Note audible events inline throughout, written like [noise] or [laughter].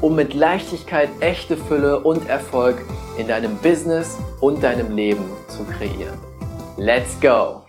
um mit Leichtigkeit echte Fülle und Erfolg in deinem Business und deinem Leben zu kreieren. Let's go!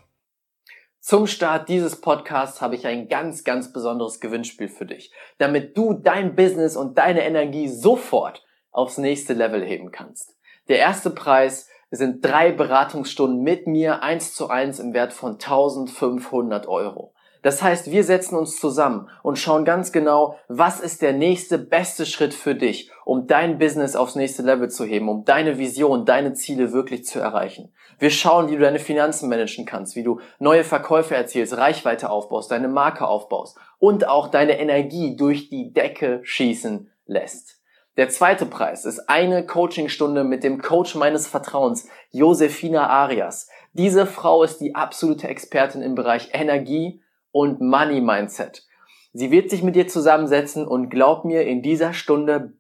Zum Start dieses Podcasts habe ich ein ganz, ganz besonderes Gewinnspiel für dich, damit du dein Business und deine Energie sofort aufs nächste Level heben kannst. Der erste Preis sind drei Beratungsstunden mit mir eins zu eins im Wert von 1500 Euro. Das heißt, wir setzen uns zusammen und schauen ganz genau, was ist der nächste beste Schritt für dich, um dein Business aufs nächste Level zu heben, um deine Vision, deine Ziele wirklich zu erreichen. Wir schauen, wie du deine Finanzen managen kannst, wie du neue Verkäufe erzielst, Reichweite aufbaust, deine Marke aufbaust und auch deine Energie durch die Decke schießen lässt. Der zweite Preis ist eine Coachingstunde mit dem Coach meines Vertrauens, Josefina Arias. Diese Frau ist die absolute Expertin im Bereich Energie und Money Mindset. Sie wird sich mit dir zusammensetzen und glaub mir, in dieser Stunde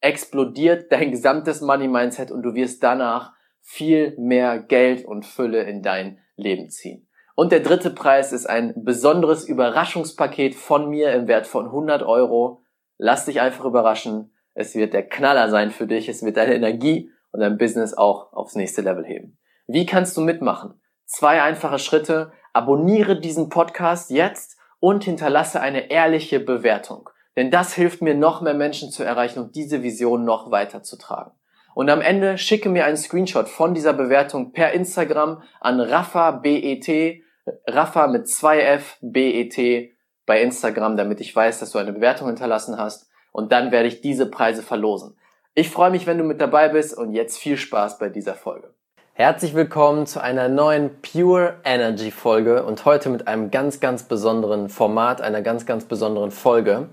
explodiert dein gesamtes Money Mindset und du wirst danach viel mehr Geld und Fülle in dein Leben ziehen. Und der dritte Preis ist ein besonderes Überraschungspaket von mir im Wert von 100 Euro. Lass dich einfach überraschen. Es wird der Knaller sein für dich. Es wird deine Energie und dein Business auch aufs nächste Level heben. Wie kannst du mitmachen? Zwei einfache Schritte. Abonniere diesen Podcast jetzt und hinterlasse eine ehrliche Bewertung. Denn das hilft mir, noch mehr Menschen zu erreichen und diese Vision noch weiter zu tragen. Und am Ende schicke mir einen Screenshot von dieser Bewertung per Instagram an Rafa BET, Rafa mit 2F BET bei Instagram, damit ich weiß, dass du eine Bewertung hinterlassen hast und dann werde ich diese Preise verlosen. Ich freue mich, wenn du mit dabei bist und jetzt viel Spaß bei dieser Folge. Herzlich willkommen zu einer neuen Pure Energy Folge und heute mit einem ganz, ganz besonderen Format, einer ganz, ganz besonderen Folge.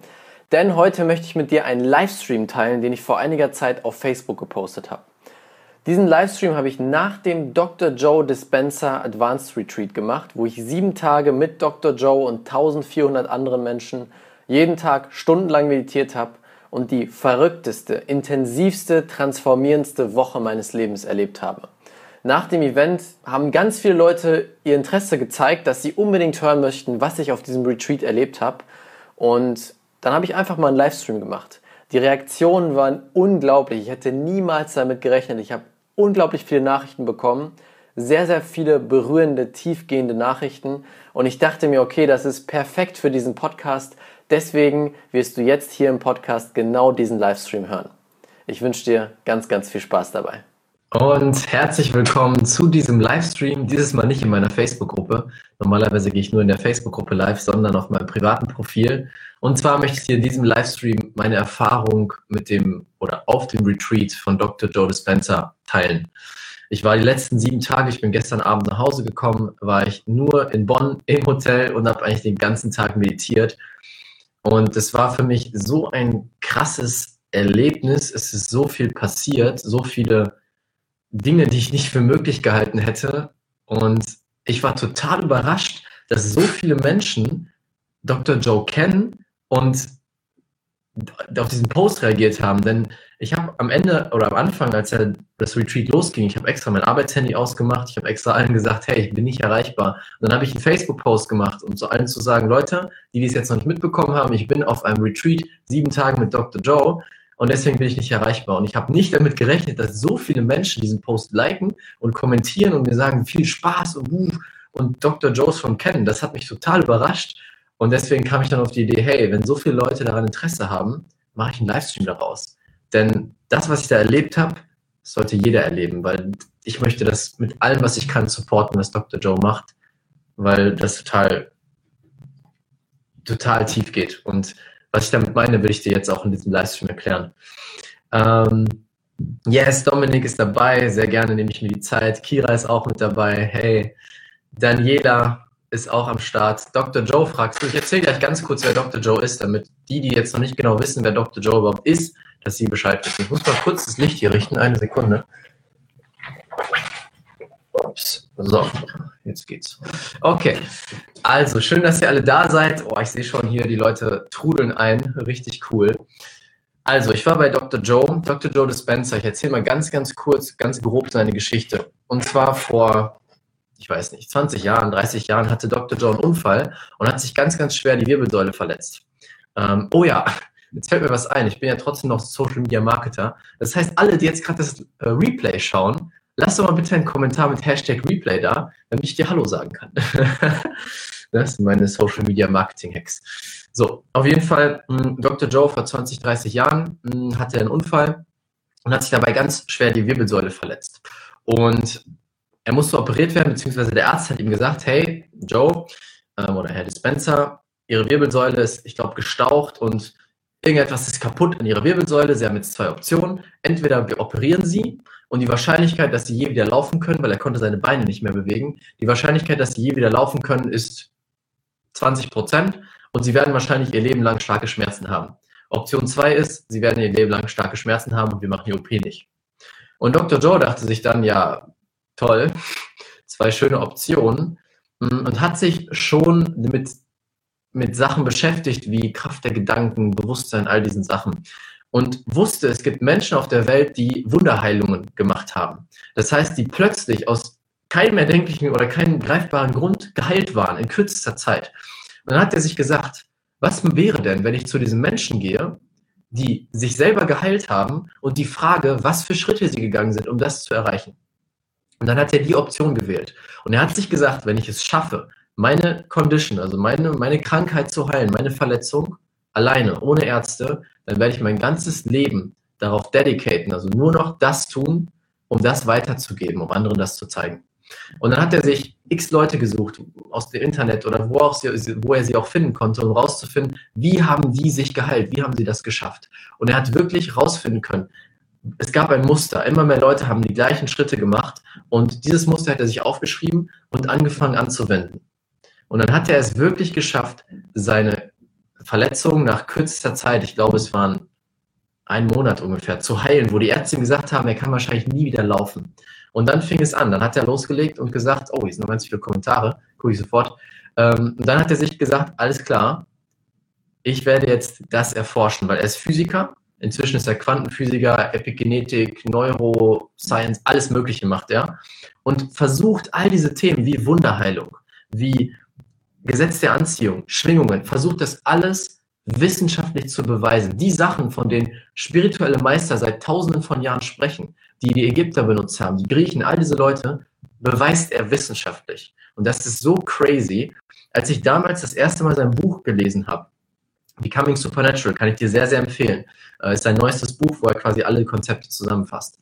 Denn heute möchte ich mit dir einen Livestream teilen, den ich vor einiger Zeit auf Facebook gepostet habe. Diesen Livestream habe ich nach dem Dr. Joe Dispenser Advanced Retreat gemacht, wo ich sieben Tage mit Dr. Joe und 1400 anderen Menschen jeden Tag stundenlang meditiert habe und die verrückteste, intensivste, transformierendste Woche meines Lebens erlebt habe. Nach dem Event haben ganz viele Leute ihr Interesse gezeigt, dass sie unbedingt hören möchten, was ich auf diesem Retreat erlebt habe. Und dann habe ich einfach mal einen Livestream gemacht. Die Reaktionen waren unglaublich. Ich hätte niemals damit gerechnet. Ich habe unglaublich viele Nachrichten bekommen. Sehr, sehr viele berührende, tiefgehende Nachrichten. Und ich dachte mir, okay, das ist perfekt für diesen Podcast, Deswegen wirst du jetzt hier im Podcast genau diesen Livestream hören. Ich wünsche dir ganz, ganz viel Spaß dabei. Und herzlich willkommen zu diesem Livestream. Dieses Mal nicht in meiner Facebook-Gruppe. Normalerweise gehe ich nur in der Facebook-Gruppe live, sondern auf meinem privaten Profil. Und zwar möchte ich dir in diesem Livestream meine Erfahrung mit dem oder auf dem Retreat von Dr. Joe Dispenza teilen. Ich war die letzten sieben Tage, ich bin gestern Abend nach Hause gekommen, war ich nur in Bonn im Hotel und habe eigentlich den ganzen Tag meditiert und es war für mich so ein krasses Erlebnis. Es ist so viel passiert, so viele Dinge, die ich nicht für möglich gehalten hätte. Und ich war total überrascht, dass so viele Menschen Dr. Joe kennen und auf diesen Post reagiert haben. Denn ich habe am Ende oder am Anfang, als er das Retreat losging, ich habe extra mein Arbeitshandy ausgemacht, ich habe extra allen gesagt, hey, ich bin nicht erreichbar. Und dann habe ich einen Facebook-Post gemacht, um zu allen zu sagen, Leute, die dies jetzt noch nicht mitbekommen haben, ich bin auf einem Retreat sieben Tage mit Dr. Joe und deswegen bin ich nicht erreichbar. Und ich habe nicht damit gerechnet, dass so viele Menschen diesen Post liken und kommentieren und mir sagen, viel Spaß und, uh, und Dr. Joes schon kennen. Das hat mich total überrascht. Und deswegen kam ich dann auf die Idee, hey, wenn so viele Leute daran Interesse haben, mache ich einen Livestream daraus. Denn das, was ich da erlebt habe, sollte jeder erleben, weil ich möchte das mit allem, was ich kann, supporten, was Dr. Joe macht, weil das total, total tief geht. Und was ich damit meine, will ich dir jetzt auch in diesem Livestream erklären. Ähm, yes, Dominik ist dabei, sehr gerne nehme ich mir die Zeit. Kira ist auch mit dabei. Hey, Daniela ist auch am Start. Dr. Joe fragst du. Ich erzähle gleich ganz kurz, wer Dr. Joe ist, damit die, die jetzt noch nicht genau wissen, wer Dr. Joe überhaupt ist, dass Sie Bescheid wissen. Ich muss mal kurz das Licht hier richten, eine Sekunde. Ups. So, jetzt geht's. Okay, also schön, dass ihr alle da seid. Oh, ich sehe schon hier, die Leute trudeln ein. Richtig cool. Also, ich war bei Dr. Joe, Dr. Joe Dispenza. Ich erzähle mal ganz, ganz kurz, ganz grob seine Geschichte. Und zwar vor, ich weiß nicht, 20 Jahren, 30 Jahren hatte Dr. Joe einen Unfall und hat sich ganz, ganz schwer die Wirbelsäule verletzt. Ähm, oh ja, jetzt fällt mir was ein. Ich bin ja trotzdem noch Social Media Marketer. Das heißt, alle, die jetzt gerade das äh, Replay schauen, lass doch mal bitte einen Kommentar mit Hashtag Replay da, damit ich dir Hallo sagen kann. [laughs] das sind meine Social Media Marketing Hacks. So, auf jeden Fall, hm, Dr. Joe vor 20, 30 Jahren hm, hatte einen Unfall und hat sich dabei ganz schwer die Wirbelsäule verletzt. Und er musste operiert werden, beziehungsweise der Arzt hat ihm gesagt, hey, Joe ähm, oder Herr Dispenser, Ihre Wirbelsäule ist, ich glaube, gestaucht und irgendetwas ist kaputt an Ihrer Wirbelsäule. Sie haben jetzt zwei Optionen. Entweder wir operieren Sie und die Wahrscheinlichkeit, dass Sie je wieder laufen können, weil er konnte seine Beine nicht mehr bewegen, die Wahrscheinlichkeit, dass Sie je wieder laufen können, ist 20 Prozent und Sie werden wahrscheinlich Ihr Leben lang starke Schmerzen haben. Option 2 ist, Sie werden Ihr Leben lang starke Schmerzen haben und wir machen die OP nicht. Und Dr. Joe dachte sich dann, ja, toll, [laughs] zwei schöne Optionen mm, und hat sich schon mit mit Sachen beschäftigt wie Kraft der Gedanken, Bewusstsein, all diesen Sachen. Und wusste, es gibt Menschen auf der Welt, die Wunderheilungen gemacht haben. Das heißt, die plötzlich aus keinem erdenklichen oder keinem greifbaren Grund geheilt waren in kürzester Zeit. Und dann hat er sich gesagt, was wäre denn, wenn ich zu diesen Menschen gehe, die sich selber geheilt haben und die Frage, was für Schritte sie gegangen sind, um das zu erreichen. Und dann hat er die Option gewählt. Und er hat sich gesagt, wenn ich es schaffe, meine Condition, also meine, meine Krankheit zu heilen, meine Verletzung, alleine, ohne Ärzte, dann werde ich mein ganzes Leben darauf dedicaten, also nur noch das tun, um das weiterzugeben, um anderen das zu zeigen. Und dann hat er sich x Leute gesucht aus dem Internet oder wo, auch sie, wo er sie auch finden konnte, um rauszufinden, wie haben die sich geheilt, wie haben sie das geschafft. Und er hat wirklich rausfinden können, es gab ein Muster. Immer mehr Leute haben die gleichen Schritte gemacht und dieses Muster hat er sich aufgeschrieben und angefangen anzuwenden. Und dann hat er es wirklich geschafft, seine Verletzung nach kürzester Zeit, ich glaube, es waren ein Monat ungefähr, zu heilen, wo die Ärzte gesagt haben, er kann wahrscheinlich nie wieder laufen. Und dann fing es an. Dann hat er losgelegt und gesagt, oh, hier sind noch ganz viele Kommentare, gucke ich sofort. Ähm, und dann hat er sich gesagt, alles klar, ich werde jetzt das erforschen, weil er ist Physiker. Inzwischen ist er Quantenphysiker, Epigenetik, Neuroscience, alles Mögliche macht er. Und versucht all diese Themen wie Wunderheilung, wie Gesetz der Anziehung, Schwingungen, versucht das alles wissenschaftlich zu beweisen. Die Sachen, von denen spirituelle Meister seit tausenden von Jahren sprechen, die die Ägypter benutzt haben, die Griechen, all diese Leute, beweist er wissenschaftlich. Und das ist so crazy. Als ich damals das erste Mal sein Buch gelesen habe, Becoming Supernatural, kann ich dir sehr, sehr empfehlen. Äh, ist sein neuestes Buch, wo er quasi alle Konzepte zusammenfasst.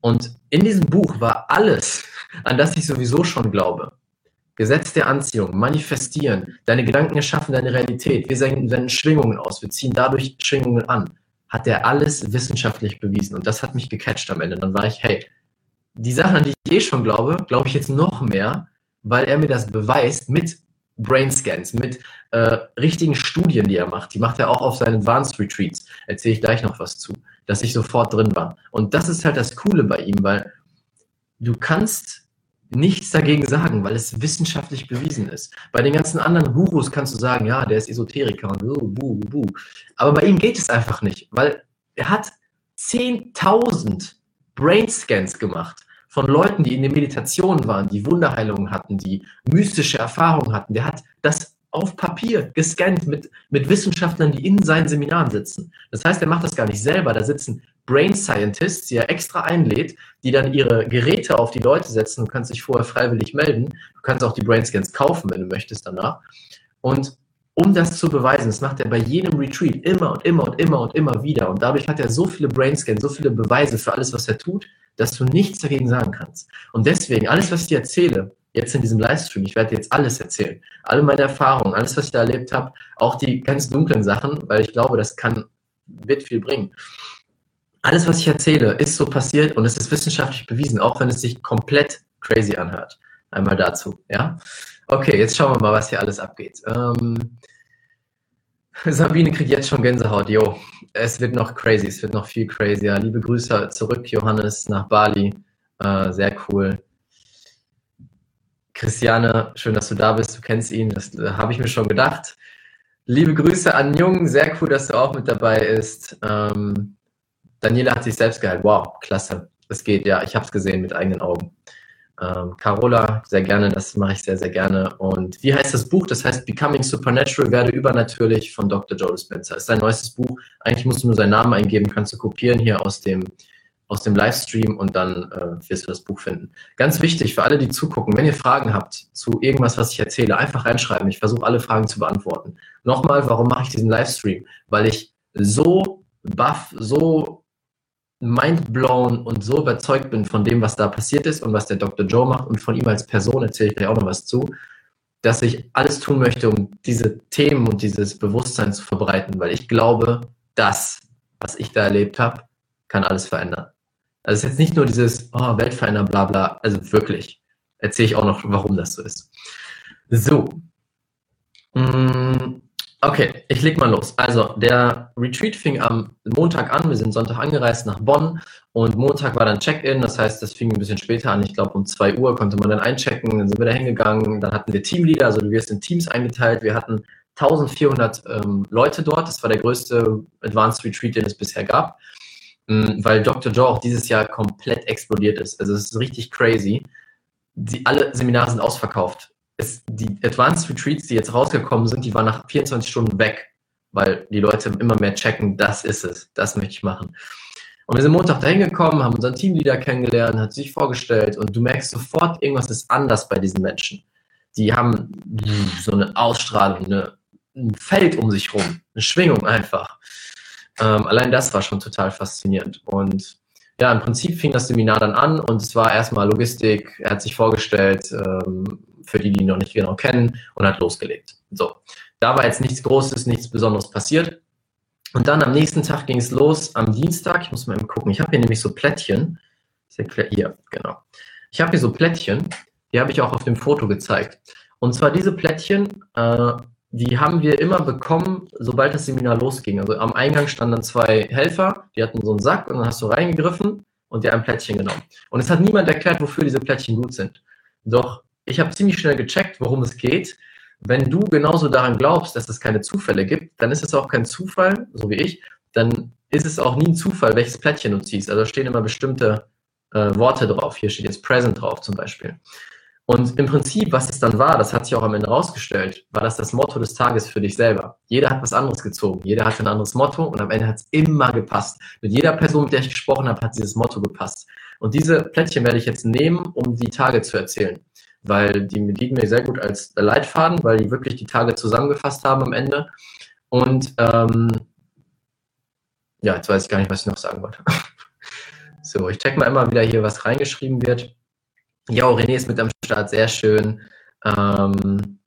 Und in diesem Buch war alles, an das ich sowieso schon glaube, Gesetz der Anziehung, manifestieren, deine Gedanken erschaffen deine Realität, wir senden Schwingungen aus, wir ziehen dadurch Schwingungen an, hat er alles wissenschaftlich bewiesen und das hat mich gecatcht am Ende. Dann war ich, hey, die Sachen, an die ich eh schon glaube, glaube ich jetzt noch mehr, weil er mir das beweist mit Brain Scans, mit äh, richtigen Studien, die er macht. Die macht er auch auf seinen Advanced Retreats. Erzähle ich gleich noch was zu, dass ich sofort drin war. Und das ist halt das Coole bei ihm, weil du kannst nichts dagegen sagen, weil es wissenschaftlich bewiesen ist. Bei den ganzen anderen Gurus kannst du sagen, ja, der ist Esoteriker und buh, buh, buh. Aber bei ihm geht es einfach nicht, weil er hat 10.000 Brainscans gemacht von Leuten, die in der Meditation waren, die Wunderheilungen hatten, die mystische Erfahrungen hatten. Der hat das auf Papier gescannt mit, mit Wissenschaftlern, die in seinen Seminaren sitzen. Das heißt, er macht das gar nicht selber. Da sitzen Brain Scientists, die er extra einlädt, die dann ihre Geräte auf die Leute setzen. Du kannst dich vorher freiwillig melden. Du kannst auch die Brain Scans kaufen, wenn du möchtest danach. Und um das zu beweisen, das macht er bei jedem Retreat immer und immer und immer und immer wieder. Und dadurch hat er so viele Brain Scans, so viele Beweise für alles, was er tut, dass du nichts dagegen sagen kannst. Und deswegen, alles, was ich dir erzähle, jetzt in diesem Livestream, ich werde jetzt alles erzählen. Alle meine Erfahrungen, alles, was ich da erlebt habe, auch die ganz dunklen Sachen, weil ich glaube, das kann, wird viel bringen alles, was ich erzähle, ist so passiert und es ist wissenschaftlich bewiesen, auch wenn es sich komplett crazy anhört. Einmal dazu, ja? Okay, jetzt schauen wir mal, was hier alles abgeht. Ähm, Sabine kriegt jetzt schon Gänsehaut, jo. es wird noch crazy, es wird noch viel crazier. Liebe Grüße zurück, Johannes, nach Bali. Äh, sehr cool. Christiane, schön, dass du da bist. Du kennst ihn, das äh, habe ich mir schon gedacht. Liebe Grüße an Jung, sehr cool, dass du auch mit dabei bist. Ähm, Daniela hat sich selbst geheilt. Wow, klasse. Es geht, ja, ich habe es gesehen mit eigenen Augen. Ähm, Carola, sehr gerne, das mache ich sehr, sehr gerne. Und wie heißt das Buch? Das heißt Becoming Supernatural, werde übernatürlich von Dr. Joe Dispenza. Ist sein neuestes Buch. Eigentlich musst du nur seinen Namen eingeben, kannst du kopieren hier aus dem, aus dem Livestream und dann äh, wirst du das Buch finden. Ganz wichtig für alle, die zugucken, wenn ihr Fragen habt zu irgendwas, was ich erzähle, einfach reinschreiben. Ich versuche alle Fragen zu beantworten. Nochmal, warum mache ich diesen Livestream? Weil ich so baff, so mindblown und so überzeugt bin von dem, was da passiert ist und was der Dr. Joe macht und von ihm als Person erzähle ich gleich auch noch was zu, dass ich alles tun möchte, um diese Themen und dieses Bewusstsein zu verbreiten, weil ich glaube, das, was ich da erlebt habe, kann alles verändern. Also es ist jetzt nicht nur dieses oh, Weltverändern, bla bla, also wirklich. Erzähle ich auch noch, warum das so ist. So. Mm, Okay, ich leg mal los. Also, der Retreat fing am Montag an. Wir sind Sonntag angereist nach Bonn und Montag war dann Check-in. Das heißt, das fing ein bisschen später an. Ich glaube, um 2 Uhr konnte man dann einchecken. Dann sind wir da hingegangen. Dann hatten wir Teamleader, also du wirst in Teams eingeteilt. Wir hatten 1400 ähm, Leute dort. Das war der größte Advanced Retreat, den es bisher gab, weil Dr. Joe auch dieses Jahr komplett explodiert ist. Also, es ist richtig crazy. Die, alle Seminare sind ausverkauft es, die Advanced Retreats, die jetzt rausgekommen sind, die waren nach 24 Stunden weg, weil die Leute immer mehr checken, das ist es, das möchte ich machen. Und wir sind Montag dahin gekommen, haben unseren Teamleader kennengelernt, hat sich vorgestellt und du merkst sofort, irgendwas ist anders bei diesen Menschen. Die haben so eine Ausstrahlung, eine, ein Feld um sich rum, eine Schwingung einfach. Ähm, allein das war schon total faszinierend. Und ja, im Prinzip fing das Seminar dann an und es war erstmal Logistik. Er hat sich vorgestellt, ähm, für die, die ihn noch nicht genau kennen, und hat losgelegt. So, da war jetzt nichts Großes, nichts Besonderes passiert. Und dann am nächsten Tag ging es los, am Dienstag, ich muss mal eben gucken, ich habe hier nämlich so Plättchen, hier, genau. Ich habe hier so Plättchen, die habe ich auch auf dem Foto gezeigt. Und zwar diese Plättchen, äh, die haben wir immer bekommen, sobald das Seminar losging. Also am Eingang standen dann zwei Helfer, die hatten so einen Sack und dann hast du reingegriffen und dir ein Plättchen genommen. Und es hat niemand erklärt, wofür diese Plättchen gut sind. Doch ich habe ziemlich schnell gecheckt, worum es geht. Wenn du genauso daran glaubst, dass es keine Zufälle gibt, dann ist es auch kein Zufall, so wie ich, dann ist es auch nie ein Zufall, welches Plättchen du ziehst. Also stehen immer bestimmte äh, Worte drauf. Hier steht jetzt Present drauf zum Beispiel. Und im Prinzip, was es dann war, das hat sich auch am Ende rausgestellt, war das das Motto des Tages für dich selber. Jeder hat was anderes gezogen, jeder hat ein anderes Motto und am Ende hat es immer gepasst. Mit jeder Person, mit der ich gesprochen habe, hat dieses Motto gepasst. Und diese Plättchen werde ich jetzt nehmen, um die Tage zu erzählen weil die dienen mir sehr gut als Leitfaden, weil die wirklich die Tage zusammengefasst haben am Ende. Und ähm, ja, jetzt weiß ich gar nicht, was ich noch sagen wollte. [laughs] so, ich check mal immer wieder hier, was reingeschrieben wird. Ja, René ist mit am Start, sehr schön. Ähm,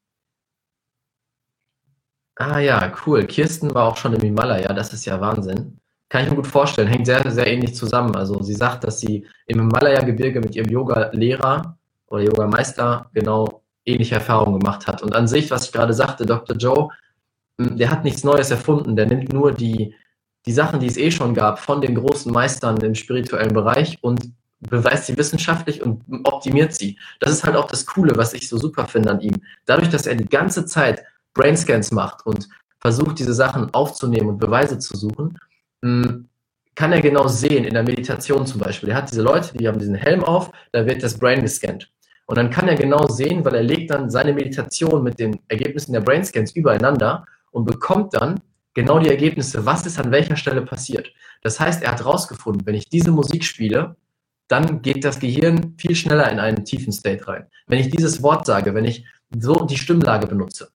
ah ja, cool. Kirsten war auch schon im Himalaya, das ist ja Wahnsinn. Kann ich mir gut vorstellen, hängt sehr, sehr ähnlich zusammen. Also sie sagt, dass sie im Himalaya-Gebirge mit ihrem Yoga-Lehrer oder Yoga-Meister genau ähnliche Erfahrungen gemacht hat. Und an sich, was ich gerade sagte, Dr. Joe, hm, der hat nichts Neues erfunden. Der nimmt nur die, die Sachen, die es eh schon gab, von den großen Meistern im spirituellen Bereich und beweist sie wissenschaftlich und optimiert sie. Das ist halt auch das Coole, was ich so super finde an ihm. Dadurch, dass er die ganze Zeit Brainscans macht und versucht, diese Sachen aufzunehmen und Beweise zu suchen, hm, kann er genau sehen, in der Meditation zum Beispiel. Er hat diese Leute, die haben diesen Helm auf, da wird das Brain gescannt. Und dann kann er genau sehen, weil er legt dann seine Meditation mit den Ergebnissen der Brainscans übereinander und bekommt dann genau die Ergebnisse, was ist an welcher Stelle passiert. Das heißt, er hat herausgefunden, wenn ich diese Musik spiele, dann geht das Gehirn viel schneller in einen tiefen State rein. Wenn ich dieses Wort sage, wenn ich so die Stimmlage benutze.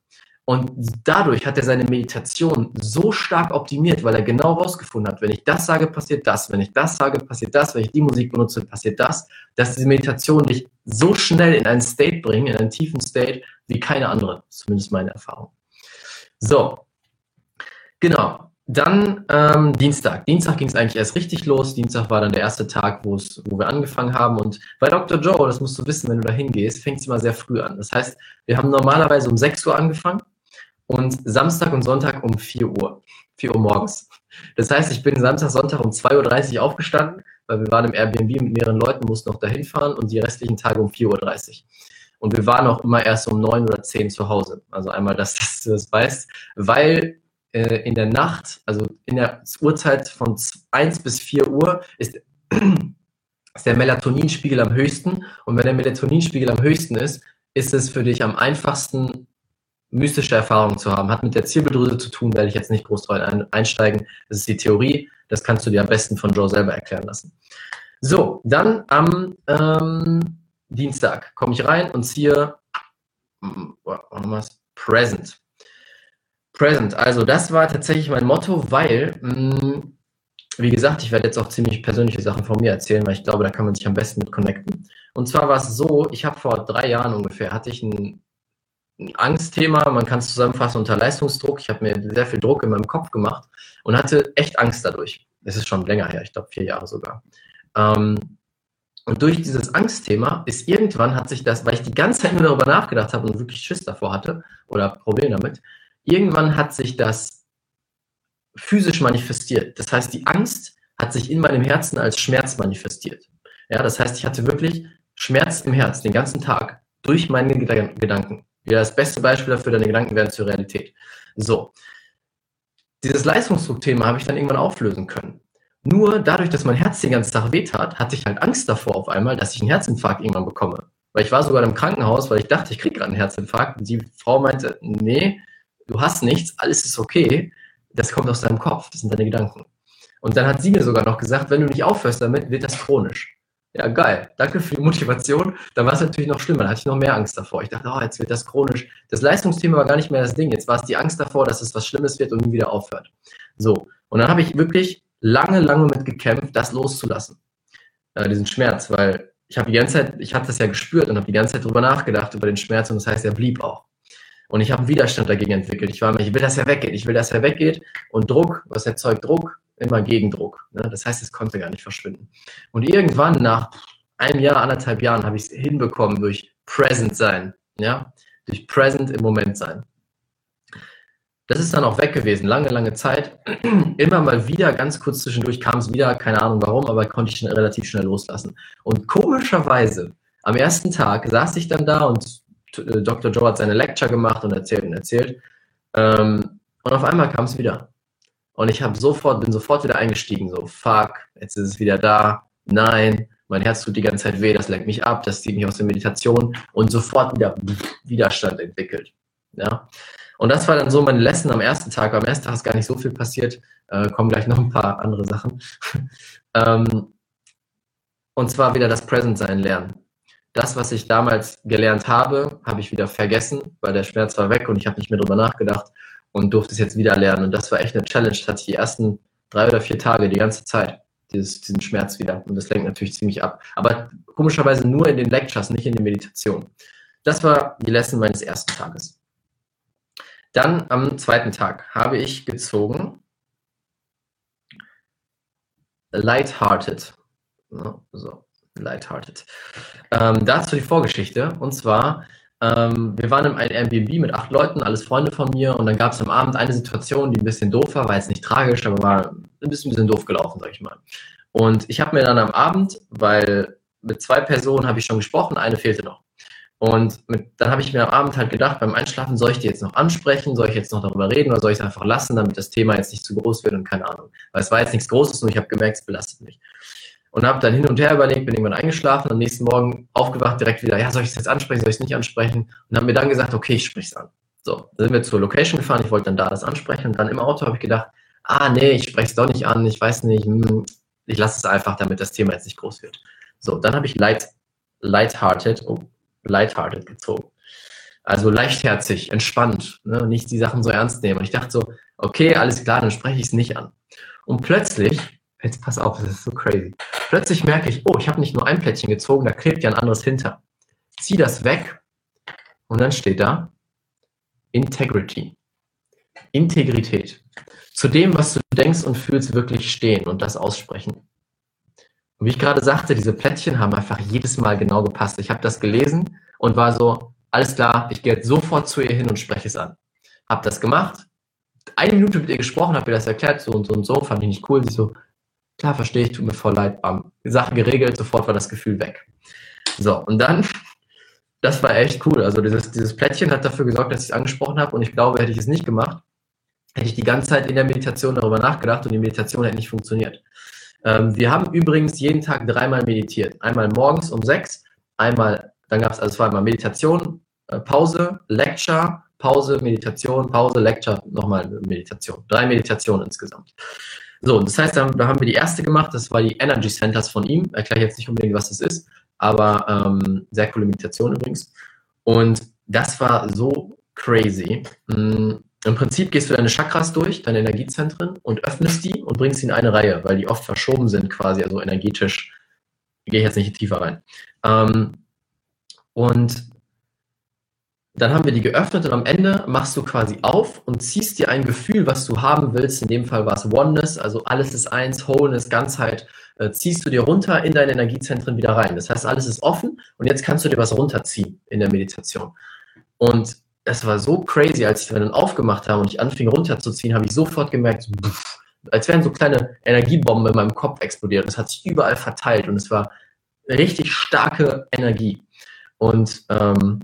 Und dadurch hat er seine Meditation so stark optimiert, weil er genau herausgefunden hat, wenn ich das sage, passiert das, wenn ich das sage, passiert das, wenn ich die Musik benutze, passiert das, dass diese Meditation dich so schnell in einen State bringen, in einen tiefen State, wie keine andere, zumindest meine Erfahrung. So, genau. Dann ähm, Dienstag. Dienstag ging es eigentlich erst richtig los. Dienstag war dann der erste Tag, wo wir angefangen haben. Und bei Dr. Joe, das musst du wissen, wenn du da hingehst, fängt es immer sehr früh an. Das heißt, wir haben normalerweise um 6 Uhr angefangen und Samstag und Sonntag um 4 Uhr. 4 Uhr morgens. Das heißt, ich bin Samstag, Sonntag um 2.30 Uhr aufgestanden, weil wir waren im Airbnb mit mehreren Leuten, mussten noch dahin fahren und die restlichen Tage um 4.30 Uhr. Und wir waren auch immer erst um 9 oder 10 zu Hause. Also einmal, dass du das weißt, weil äh, in der Nacht, also in der Uhrzeit von 1 bis 4 Uhr ist, [clears throat] ist der Melatoninspiegel am höchsten. Und wenn der Melatoninspiegel am höchsten ist, ist es für dich am einfachsten, mystische Erfahrungen zu haben. Hat mit der Zirbeldrüse zu tun, werde ich jetzt nicht groß drauf einsteigen. Das ist die Theorie. Das kannst du dir am besten von Joe selber erklären lassen. So, dann am ähm, Dienstag komme ich rein und ziehe was? Present. Present. Also das war tatsächlich mein Motto, weil, mh, mm, wie gesagt, ich werde jetzt auch ziemlich persönliche Sachen von mir erzählen, weil ich glaube, da kann man sich am besten mit connecten. Und zwar war es so, ich habe vor drei Jahren ungefähr, hatte ich ein, ein Angstthema, man kann es zusammenfassen unter Leistungsdruck. Ich habe mir sehr viel Druck in meinem Kopf gemacht und hatte echt Angst dadurch. Es ist schon länger her, ich glaube vier Jahre sogar. Ähm, und durch dieses Angstthema ist irgendwann hat sich das, weil ich die ganze Zeit nur darüber nachgedacht habe und wirklich Schiss davor hatte oder Probleme damit, irgendwann hat sich das physisch manifestiert. Das heißt, die Angst hat sich in meinem Herzen als Schmerz manifestiert. Ja, das heißt, ich hatte wirklich Schmerz im Herz den ganzen Tag durch meine Gedanken. Ja, das beste Beispiel dafür, deine Gedanken werden zur Realität. So. Dieses Leistungsdruckthema habe ich dann irgendwann auflösen können. Nur dadurch, dass mein Herz den ganzen Tag wehtat, hatte ich halt Angst davor auf einmal, dass ich einen Herzinfarkt irgendwann bekomme. Weil ich war sogar im Krankenhaus, weil ich dachte, ich kriege gerade einen Herzinfarkt. Und die Frau meinte, nee, du hast nichts, alles ist okay, das kommt aus deinem Kopf, das sind deine Gedanken. Und dann hat sie mir sogar noch gesagt, wenn du nicht aufhörst damit, wird das chronisch. Ja, geil. Danke für die Motivation. Dann war es natürlich noch schlimmer. Dann hatte ich noch mehr Angst davor. Ich dachte, oh, jetzt wird das chronisch. Das Leistungsthema war gar nicht mehr das Ding. Jetzt war es die Angst davor, dass es was Schlimmes wird und nie wieder aufhört. So. Und dann habe ich wirklich lange, lange mit gekämpft, das loszulassen. Äh, diesen Schmerz, weil ich habe die ganze Zeit, ich habe das ja gespürt und habe die ganze Zeit drüber nachgedacht, über den Schmerz und das heißt, er blieb auch. Und ich habe einen Widerstand dagegen entwickelt. Ich war mir, ich will, dass er weggeht, ich will, dass er weggeht. Und Druck, was erzeugt Druck? Immer Gegendruck. Ne? Das heißt, es konnte gar nicht verschwinden. Und irgendwann nach einem Jahr, anderthalb Jahren habe ich es hinbekommen durch Present sein. Ja? Durch Present im Moment sein. Das ist dann auch weg gewesen, lange, lange Zeit. Immer mal wieder, ganz kurz zwischendurch kam es wieder, keine Ahnung warum, aber konnte ich relativ schnell loslassen. Und komischerweise, am ersten Tag saß ich dann da und Dr. Joe hat seine Lecture gemacht und erzählt und erzählt. Ähm, und auf einmal kam es wieder. Und ich habe sofort, bin sofort wieder eingestiegen, so, fuck, jetzt ist es wieder da, nein, mein Herz tut die ganze Zeit weh, das lenkt mich ab, das zieht mich aus der Meditation und sofort wieder Widerstand entwickelt. Ja. Und das war dann so meine Lesson am ersten Tag. Am ersten Tag ist gar nicht so viel passiert, äh, kommen gleich noch ein paar andere Sachen. [laughs] ähm, und zwar wieder das Present-Sein lernen das, was ich damals gelernt habe, habe ich wieder vergessen, weil der Schmerz war weg und ich habe nicht mehr drüber nachgedacht und durfte es jetzt wieder lernen. Und das war echt eine Challenge. Das hatte ich die ersten drei oder vier Tage, die ganze Zeit, dieses, diesen Schmerz wieder. Und das lenkt natürlich ziemlich ab. Aber komischerweise nur in den Lectures, nicht in den Meditationen. Das war die Lesson meines ersten Tages. Dann am zweiten Tag habe ich gezogen Lighthearted. So lighthearted. Ähm, dazu die Vorgeschichte. Und zwar, ähm, wir waren in einem Airbnb mit acht Leuten, alles Freunde von mir. Und dann gab es am Abend eine Situation, die ein bisschen doof war, war jetzt nicht tragisch, aber war ein bisschen, bisschen doof gelaufen, sag ich mal. Und ich habe mir dann am Abend, weil mit zwei Personen habe ich schon gesprochen, eine fehlte noch. Und mit, dann habe ich mir am Abend halt gedacht, beim Einschlafen, soll ich die jetzt noch ansprechen, soll ich jetzt noch darüber reden oder soll ich es einfach lassen, damit das Thema jetzt nicht zu groß wird und keine Ahnung. Weil es war jetzt nichts Großes, nur ich habe gemerkt, es belastet mich und habe dann hin und her überlegt, bin irgendwann eingeschlafen, am nächsten Morgen aufgewacht, direkt wieder, ja, soll ich es jetzt ansprechen, soll ich es nicht ansprechen? Und habe mir dann gesagt, okay, ich spreche es an. So, dann sind wir zur Location gefahren, ich wollte dann da das ansprechen und dann im Auto habe ich gedacht, ah, nee, ich spreche es doch nicht an, ich weiß nicht, hm, ich lasse es einfach, damit das Thema jetzt nicht groß wird. So, dann habe ich light, lighthearted, oh, lighthearted gezogen. Also leichtherzig, entspannt, ne, nicht die Sachen so ernst nehmen. Und ich dachte so, okay, alles klar, dann spreche ich es nicht an. Und plötzlich Jetzt pass auf, das ist so crazy. Plötzlich merke ich, oh, ich habe nicht nur ein Plättchen gezogen, da klebt ja ein anderes hinter. Zieh das weg und dann steht da Integrity. Integrität. Zu dem, was du denkst und fühlst, wirklich stehen und das aussprechen. Und wie ich gerade sagte, diese Plättchen haben einfach jedes Mal genau gepasst. Ich habe das gelesen und war so, alles klar, ich gehe jetzt sofort zu ihr hin und spreche es an. Hab das gemacht eine Minute mit ihr gesprochen, habe ihr das erklärt, so und so und so, fand ich nicht cool. Sie so, klar, verstehe ich, tut mir voll leid, bam. Sache geregelt, sofort war das Gefühl weg. So, und dann, [laughs] das war echt cool. Also dieses, dieses Plättchen hat dafür gesorgt, dass ich es angesprochen habe und ich glaube, hätte ich es nicht gemacht, hätte ich die ganze Zeit in der Meditation darüber nachgedacht und die Meditation hätte nicht funktioniert. Ähm, wir haben übrigens jeden Tag dreimal meditiert. Einmal morgens um sechs, einmal, dann gab es also zweimal Meditation, äh, Pause, Lecture, Pause, Meditation, Pause, Lecture, nochmal Meditation. Drei Meditationen insgesamt. So, das heißt, da, haben wir die erste gemacht, das war die Energy Centers von ihm. Erkläre jetzt nicht unbedingt, was das ist, aber ähm, sehr coole Meditation übrigens. Und das war so crazy. Hm, Im Prinzip gehst du deine Chakras durch, deine Energiezentren und öffnest die und bringst sie in eine Reihe, weil die oft verschoben sind quasi, also energetisch. Gehe ich jetzt nicht tiefer rein. Ähm, und dann haben wir die geöffnet und am Ende machst du quasi auf und ziehst dir ein Gefühl, was du haben willst. In dem Fall war es Oneness, also alles ist eins, Wholeness, Ganzheit. Äh, ziehst du dir runter in deine Energiezentren wieder rein. Das heißt, alles ist offen und jetzt kannst du dir was runterziehen in der Meditation. Und es war so crazy, als ich dann aufgemacht habe und ich anfing runterzuziehen, habe ich sofort gemerkt, pff, als wären so kleine Energiebomben in meinem Kopf explodiert. Das hat sich überall verteilt und es war richtig starke Energie. Und ähm,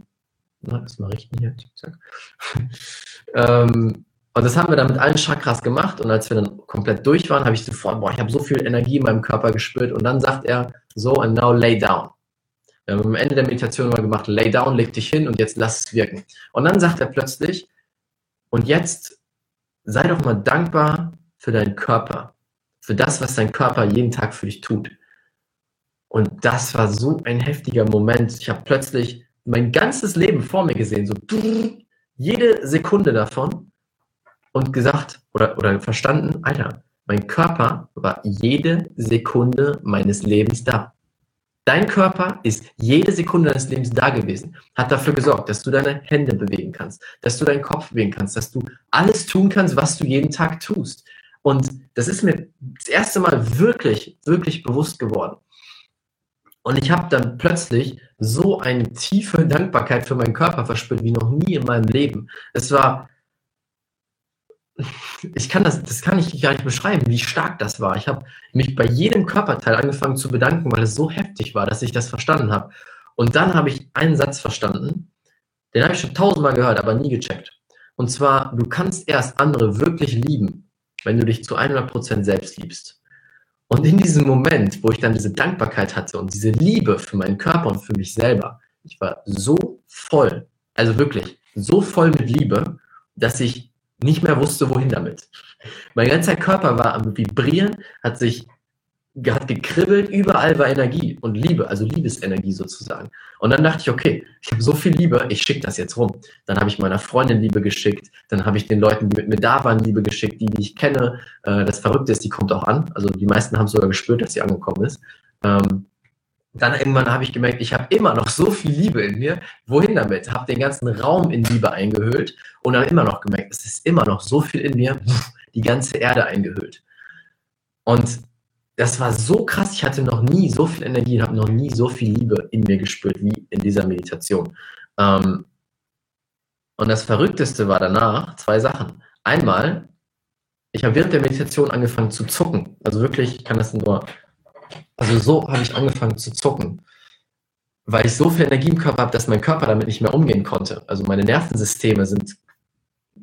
na, mache ich hier. [laughs] ähm, und das haben wir dann mit allen Chakras gemacht. Und als wir dann komplett durch waren, habe ich sofort, boah, ich habe so viel Energie in meinem Körper gespürt. Und dann sagt er, so, and now lay down. Wir haben am Ende der Meditation mal gemacht, lay down, leg dich hin und jetzt lass es wirken. Und dann sagt er plötzlich, und jetzt sei doch mal dankbar für deinen Körper, für das, was dein Körper jeden Tag für dich tut. Und das war so ein heftiger Moment. Ich habe plötzlich mein ganzes Leben vor mir gesehen, so jede Sekunde davon und gesagt oder, oder verstanden, Alter, mein Körper war jede Sekunde meines Lebens da. Dein Körper ist jede Sekunde deines Lebens da gewesen, hat dafür gesorgt, dass du deine Hände bewegen kannst, dass du deinen Kopf bewegen kannst, dass du alles tun kannst, was du jeden Tag tust. Und das ist mir das erste Mal wirklich, wirklich bewusst geworden. Und ich habe dann plötzlich so eine tiefe Dankbarkeit für meinen Körper verspürt wie noch nie in meinem Leben. Es war, ich kann das, das kann ich gar nicht beschreiben, wie stark das war. Ich habe mich bei jedem Körperteil angefangen zu bedanken, weil es so heftig war, dass ich das verstanden habe. Und dann habe ich einen Satz verstanden, den habe ich schon tausendmal gehört, aber nie gecheckt. Und zwar, du kannst erst andere wirklich lieben, wenn du dich zu 100% selbst liebst. Und in diesem Moment, wo ich dann diese Dankbarkeit hatte und diese Liebe für meinen Körper und für mich selber, ich war so voll, also wirklich so voll mit Liebe, dass ich nicht mehr wusste, wohin damit. Mein ganzer Körper war am Vibrieren, hat sich hat gekribbelt, überall war Energie und Liebe, also Liebesenergie sozusagen. Und dann dachte ich, okay, ich habe so viel Liebe, ich schicke das jetzt rum. Dann habe ich meiner Freundin Liebe geschickt, dann habe ich den Leuten, die mit mir da waren, Liebe geschickt, die, die ich kenne. Äh, das Verrückte ist, die kommt auch an. Also die meisten haben sogar gespürt, dass sie angekommen ist. Ähm, dann irgendwann habe ich gemerkt, ich habe immer noch so viel Liebe in mir. Wohin damit? Habe den ganzen Raum in Liebe eingehüllt und dann immer noch gemerkt, es ist immer noch so viel in mir, die ganze Erde eingehüllt. Und das war so krass. Ich hatte noch nie so viel Energie und habe noch nie so viel Liebe in mir gespürt wie in dieser Meditation. Ähm, und das Verrückteste war danach zwei Sachen. Einmal, ich habe während der Meditation angefangen zu zucken. Also wirklich, ich kann das nur. Also so habe ich angefangen zu zucken, weil ich so viel Energie im Körper habe, dass mein Körper damit nicht mehr umgehen konnte. Also meine Nervensysteme sind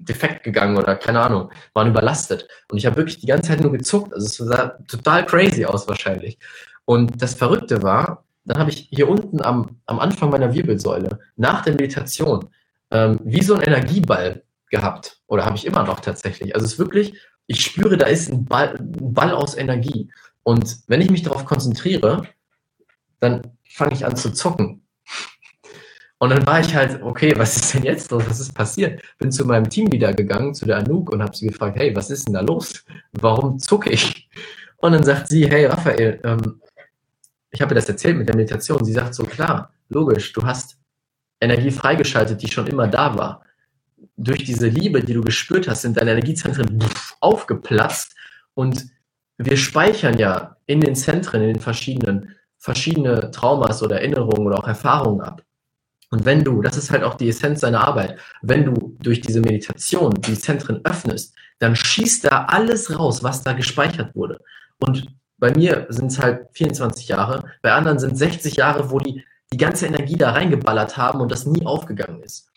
defekt gegangen oder keine Ahnung, waren überlastet. Und ich habe wirklich die ganze Zeit nur gezuckt. Also es sah total crazy aus wahrscheinlich. Und das Verrückte war, dann habe ich hier unten am, am Anfang meiner Wirbelsäule nach der Meditation ähm, wie so ein Energieball gehabt. Oder habe ich immer noch tatsächlich. Also es ist wirklich, ich spüre, da ist ein Ball, ein Ball aus Energie. Und wenn ich mich darauf konzentriere, dann fange ich an zu zucken. Und dann war ich halt, okay, was ist denn jetzt los? Was ist passiert? Bin zu meinem Team wieder gegangen, zu der Anouk und habe sie gefragt, hey, was ist denn da los? Warum zucke ich? Und dann sagt sie, hey, Raphael, ähm, ich habe ihr das erzählt mit der Meditation. Sie sagt so, klar, logisch, du hast Energie freigeschaltet, die schon immer da war. Durch diese Liebe, die du gespürt hast, sind deine Energiezentren aufgeplatzt und wir speichern ja in den Zentren, in den verschiedenen, verschiedene Traumas oder Erinnerungen oder auch Erfahrungen ab. Und wenn du, das ist halt auch die Essenz deiner Arbeit, wenn du durch diese Meditation die Zentren öffnest, dann schießt da alles raus, was da gespeichert wurde. Und bei mir sind es halt 24 Jahre, bei anderen sind 60 Jahre, wo die die ganze Energie da reingeballert haben und das nie aufgegangen ist.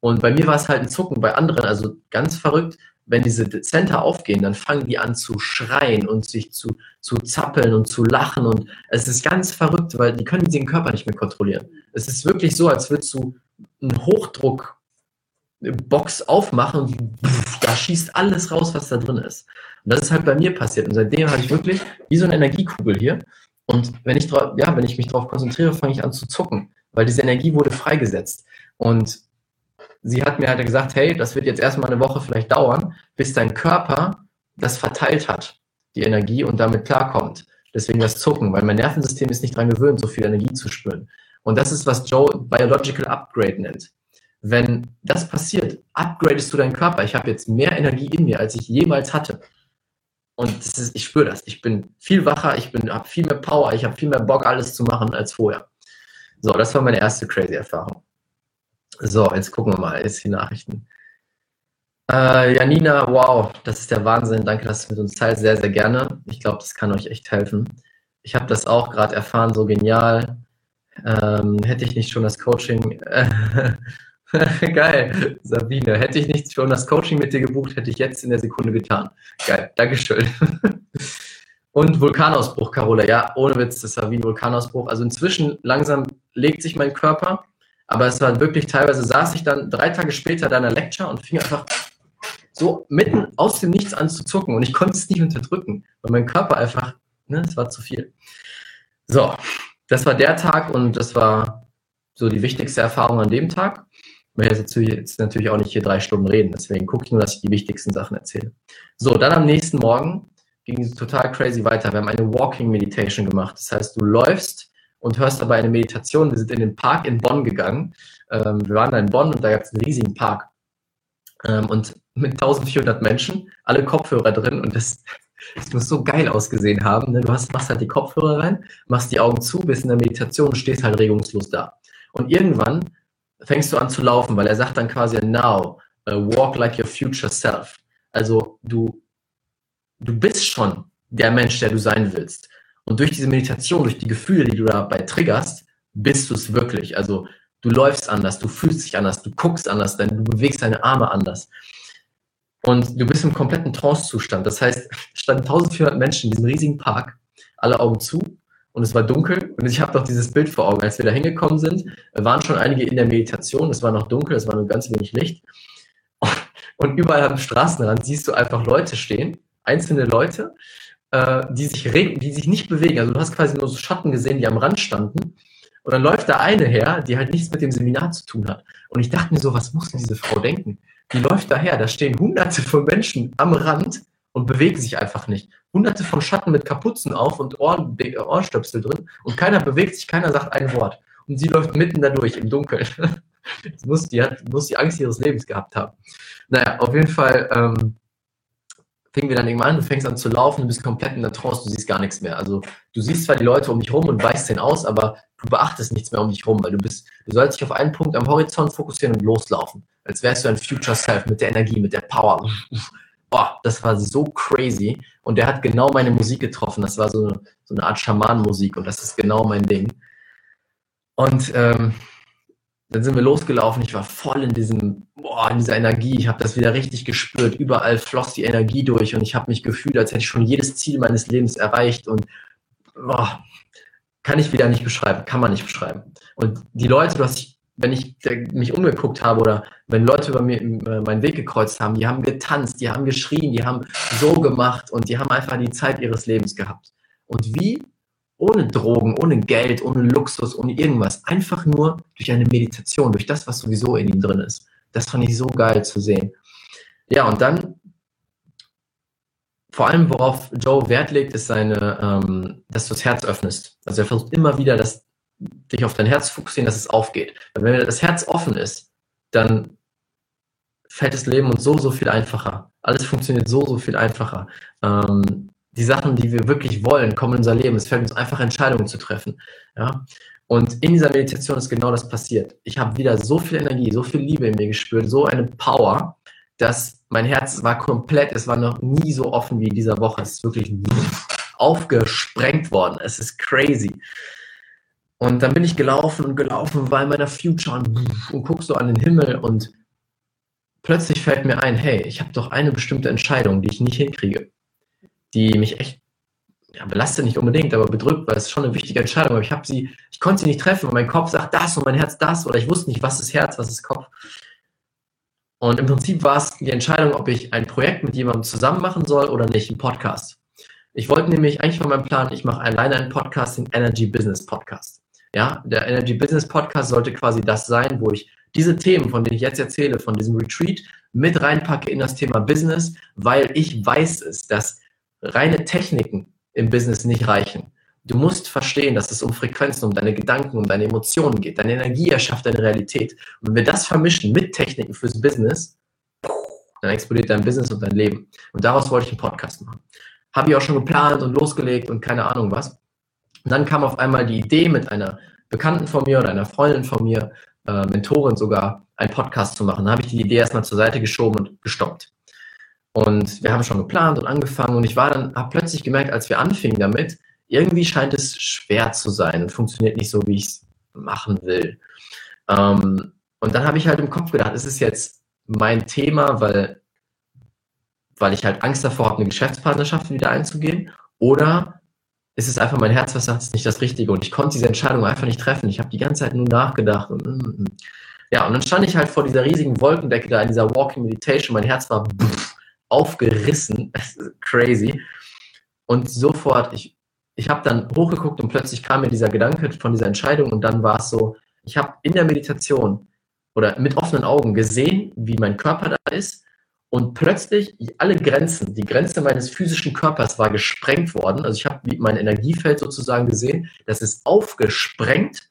Und bei mir war es halt ein Zucken, bei anderen, also ganz verrückt, wenn diese Center aufgehen, dann fangen die an zu schreien und sich zu, zu zappeln und zu lachen. Und es ist ganz verrückt, weil die können den Körper nicht mehr kontrollieren. Es ist wirklich so, als würdest du einen Hochdruck-Box aufmachen und pff, da schießt alles raus, was da drin ist. Und das ist halt bei mir passiert. Und seitdem habe ich wirklich wie so eine Energiekugel hier. Und wenn ich, ja, wenn ich mich darauf konzentriere, fange ich an zu zucken, weil diese Energie wurde freigesetzt. Und sie hat mir halt gesagt, hey, das wird jetzt erstmal eine Woche vielleicht dauern, bis dein Körper das verteilt hat, die Energie und damit klarkommt. Deswegen das Zucken, weil mein Nervensystem ist nicht dran gewöhnt, so viel Energie zu spüren. Und das ist, was Joe Biological Upgrade nennt. Wenn das passiert, upgradest du deinen Körper. Ich habe jetzt mehr Energie in mir, als ich jemals hatte. Und ist, ich spüre das. Ich bin viel wacher, ich habe viel mehr Power, ich habe viel mehr Bock, alles zu machen als vorher. So, das war meine erste crazy Erfahrung. So, jetzt gucken wir mal, jetzt die Nachrichten. Äh, Janina, wow, das ist der Wahnsinn. Danke, dass du mit uns teilst. Sehr, sehr gerne. Ich glaube, das kann euch echt helfen. Ich habe das auch gerade erfahren, so genial. Ähm, hätte ich nicht schon das Coaching. [laughs] Geil, Sabine. Hätte ich nicht schon das Coaching mit dir gebucht, hätte ich jetzt in der Sekunde getan. Geil, Dankeschön. [laughs] Und Vulkanausbruch, Carola. Ja, ohne Witz, das war wie ein Vulkanausbruch. Also inzwischen langsam legt sich mein Körper. Aber es war wirklich teilweise, saß ich dann drei Tage später da in der Lecture und fing einfach so mitten aus dem Nichts an zu zucken und ich konnte es nicht unterdrücken, weil mein Körper einfach, ne, es war zu viel. So, das war der Tag und das war so die wichtigste Erfahrung an dem Tag. Ich möchte jetzt natürlich auch nicht hier drei Stunden reden, deswegen gucke ich nur, dass ich die wichtigsten Sachen erzähle. So, dann am nächsten Morgen ging es total crazy weiter. Wir haben eine Walking Meditation gemacht. Das heißt, du läufst und hörst dabei eine Meditation. Wir sind in den Park in Bonn gegangen. Ähm, wir waren da in Bonn und da gab es einen riesigen Park. Ähm, und mit 1400 Menschen, alle Kopfhörer drin und das, das muss so geil ausgesehen haben. Ne? Du hast, machst halt die Kopfhörer rein, machst die Augen zu, bist in der Meditation und stehst halt regungslos da. Und irgendwann fängst du an zu laufen, weil er sagt dann quasi, now, uh, walk like your future self. Also du, du bist schon der Mensch, der du sein willst. Und durch diese Meditation, durch die Gefühle, die du dabei triggerst, bist du es wirklich. Also du läufst anders, du fühlst dich anders, du guckst anders, denn du bewegst deine Arme anders. Und du bist im kompletten Trance-Zustand. Das heißt, es standen 1400 Menschen in diesem riesigen Park, alle Augen zu und es war dunkel. Und ich habe noch dieses Bild vor Augen. Als wir da hingekommen sind, waren schon einige in der Meditation. Es war noch dunkel, es war nur ganz wenig Licht. Und überall am Straßenrand siehst du einfach Leute stehen, einzelne Leute, äh, die, sich die sich nicht bewegen. Also du hast quasi nur so Schatten gesehen, die am Rand standen. Und dann läuft da eine her, die halt nichts mit dem Seminar zu tun hat. Und ich dachte mir so, was muss diese Frau denken? Die läuft daher, da stehen hunderte von Menschen am Rand und bewegen sich einfach nicht. Hunderte von Schatten mit Kapuzen auf und Ohren, Ohrstöpsel drin und keiner bewegt sich, keiner sagt ein Wort. Und sie läuft mitten dadurch im Dunkeln. [laughs] Das muss, die hat, muss die Angst ihres Lebens gehabt haben. Naja, auf jeden Fall ähm, fingen wir dann irgendwann an, du fängst an zu laufen, du bist komplett in der Trance, du siehst gar nichts mehr. Also du siehst zwar die Leute um dich rum und weißt den aus, aber du beachtest nichts mehr um dich rum, weil du bist, du sollst dich auf einen Punkt am Horizont fokussieren und loslaufen. Als wärst du ein Future Self mit der Energie, mit der Power. Boah, das war so crazy. Und der hat genau meine Musik getroffen. Das war so, so eine Art Schamanmusik und das ist genau mein Ding. Und ähm, dann sind wir losgelaufen. Ich war voll in diesem, boah, in dieser Energie. Ich habe das wieder richtig gespürt. Überall floss die Energie durch und ich habe mich gefühlt, als hätte ich schon jedes Ziel meines Lebens erreicht. Und boah, kann ich wieder nicht beschreiben, kann man nicht beschreiben. Und die Leute, was ich, wenn ich mich umgeguckt habe oder wenn Leute über mir äh, meinen Weg gekreuzt haben, die haben getanzt, die haben geschrien, die haben so gemacht und die haben einfach die Zeit ihres Lebens gehabt. Und wie ohne Drogen, ohne Geld, ohne Luxus, ohne irgendwas. Einfach nur durch eine Meditation, durch das, was sowieso in ihm drin ist. Das fand ich so geil zu sehen. Ja, und dann, vor allem, worauf Joe Wert legt, ist seine, ähm, dass du das Herz öffnest. Also er versucht immer wieder, dass, dich auf dein Herz fokussieren, dass es aufgeht. Weil wenn das Herz offen ist, dann fällt das Leben uns so, so viel einfacher. Alles funktioniert so, so viel einfacher. Ähm, die Sachen, die wir wirklich wollen, kommen in unser Leben. Es fällt uns einfach, Entscheidungen zu treffen. Ja? Und in dieser Meditation ist genau das passiert. Ich habe wieder so viel Energie, so viel Liebe in mir gespürt, so eine Power, dass mein Herz war komplett, es war noch nie so offen wie in dieser Woche. Es ist wirklich aufgesprengt worden. Es ist crazy. Und dann bin ich gelaufen und gelaufen, in meiner Future und, und guck so an den Himmel und plötzlich fällt mir ein, hey, ich habe doch eine bestimmte Entscheidung, die ich nicht hinkriege, die mich echt ja, belastet nicht unbedingt, aber bedrückt, weil es schon eine wichtige Entscheidung. Aber ich habe sie, ich konnte sie nicht treffen und mein Kopf sagt das und mein Herz das oder ich wusste nicht, was ist Herz, was ist Kopf. Und im Prinzip war es die Entscheidung, ob ich ein Projekt mit jemandem zusammen machen soll oder nicht, ein Podcast. Ich wollte nämlich eigentlich von meinem Plan, ich mache alleine einen Podcast, den Energy Business Podcast. Ja, der Energy Business Podcast sollte quasi das sein, wo ich diese Themen, von denen ich jetzt erzähle, von diesem Retreat, mit reinpacke in das Thema Business, weil ich weiß es, dass reine Techniken im Business nicht reichen. Du musst verstehen, dass es um Frequenzen, um deine Gedanken, um deine Emotionen geht. Deine Energie erschafft deine Realität. Und wenn wir das vermischen mit Techniken fürs Business, dann explodiert dein Business und dein Leben. Und daraus wollte ich einen Podcast machen. Habe ich auch schon geplant und losgelegt und keine Ahnung was. Und dann kam auf einmal die Idee mit einer Bekannten von mir oder einer Freundin von mir, äh, Mentorin sogar, einen Podcast zu machen. Da habe ich die Idee erstmal zur Seite geschoben und gestoppt. Und wir haben schon geplant und angefangen und ich war dann, habe plötzlich gemerkt, als wir anfingen damit, irgendwie scheint es schwer zu sein und funktioniert nicht so, wie ich es machen will. Ähm, und dann habe ich halt im Kopf gedacht, ist es jetzt mein Thema, weil, weil ich halt Angst davor habe, eine Geschäftspartnerschaft wieder einzugehen? Oder ist es einfach mein Herz, was sagt, es ist nicht das Richtige? Und ich konnte diese Entscheidung einfach nicht treffen. Ich habe die ganze Zeit nur nachgedacht. Und, mm, mm. Ja, und dann stand ich halt vor dieser riesigen Wolkendecke da in dieser Walking Meditation. Mein Herz war pff, aufgerissen. [laughs] Crazy. Und sofort, ich, ich habe dann hochgeguckt und plötzlich kam mir dieser Gedanke von dieser Entscheidung und dann war es so, ich habe in der Meditation oder mit offenen Augen gesehen, wie mein Körper da ist und plötzlich alle Grenzen, die Grenze meines physischen Körpers war gesprengt worden. Also ich habe mein Energiefeld sozusagen gesehen, das ist aufgesprengt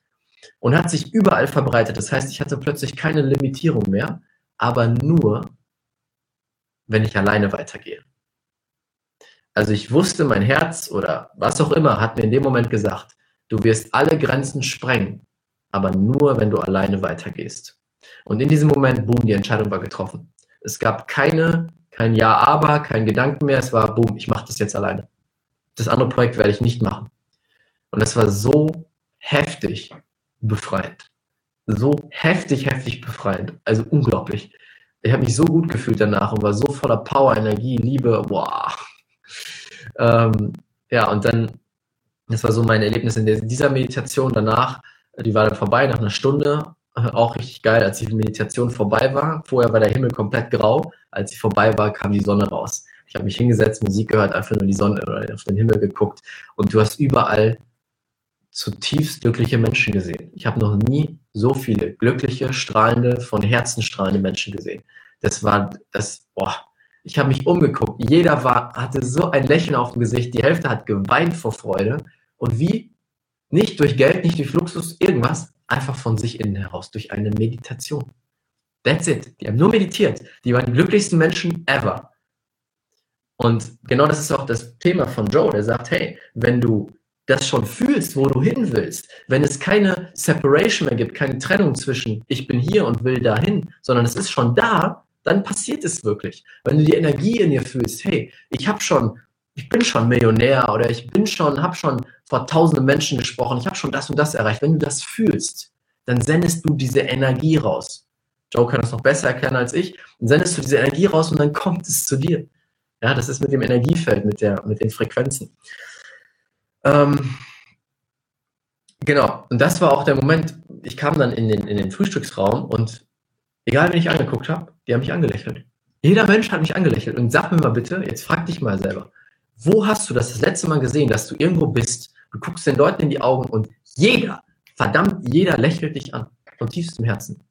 und hat sich überall verbreitet. Das heißt, ich hatte plötzlich keine Limitierung mehr, aber nur wenn ich alleine weitergehe. Also ich wusste, mein Herz oder was auch immer hat mir in dem Moment gesagt, du wirst alle Grenzen sprengen, aber nur, wenn du alleine weitergehst. Und in diesem Moment, boom, die Entscheidung war getroffen. Es gab keine, kein Ja, aber, kein Gedanken mehr. Es war, boom, ich mache das jetzt alleine. Das andere Projekt werde ich nicht machen. Und das war so heftig befreiend. So heftig, heftig befreiend. Also unglaublich ich habe mich so gut gefühlt danach und war so voller Power, Energie, Liebe, wow. Ähm, ja, und dann, das war so mein Erlebnis in dieser Meditation danach, die war dann vorbei nach einer Stunde, auch richtig geil, als die Meditation vorbei war. Vorher war der Himmel komplett grau, als sie vorbei war, kam die Sonne raus. Ich habe mich hingesetzt, Musik gehört, einfach nur die Sonne oder auf den Himmel geguckt und du hast überall zutiefst glückliche Menschen gesehen. Ich habe noch nie so viele glückliche, strahlende, von Herzen strahlende Menschen gesehen. Das war das, boah, ich habe mich umgeguckt. Jeder war, hatte so ein Lächeln auf dem Gesicht. Die Hälfte hat geweint vor Freude. Und wie? Nicht durch Geld, nicht durch Luxus, irgendwas. Einfach von sich innen heraus, durch eine Meditation. That's it. Die haben nur meditiert. Die waren die glücklichsten Menschen ever. Und genau das ist auch das Thema von Joe. Der sagt, hey, wenn du das schon fühlst, wo du hin willst, wenn es keine Separation mehr gibt, keine Trennung zwischen ich bin hier und will dahin, sondern es ist schon da, dann passiert es wirklich. Wenn du die Energie in dir fühlst, hey, ich habe schon, ich bin schon Millionär oder ich bin schon, habe schon vor tausenden Menschen gesprochen, ich habe schon das und das erreicht. Wenn du das fühlst, dann sendest du diese Energie raus. Joe kann das noch besser erklären als ich. Dann sendest du diese Energie raus und dann kommt es zu dir. Ja, das ist mit dem Energiefeld, mit, der, mit den Frequenzen. Ähm, genau, und das war auch der Moment, ich kam dann in den, in den Frühstücksraum und egal wen ich angeguckt habe, die haben mich angelächelt. Jeder Mensch hat mich angelächelt. Und sag mir mal bitte, jetzt frag dich mal selber, wo hast du das das letzte Mal gesehen, dass du irgendwo bist, du guckst den Leuten in die Augen und jeder, verdammt, jeder lächelt dich an, von tiefstem Herzen.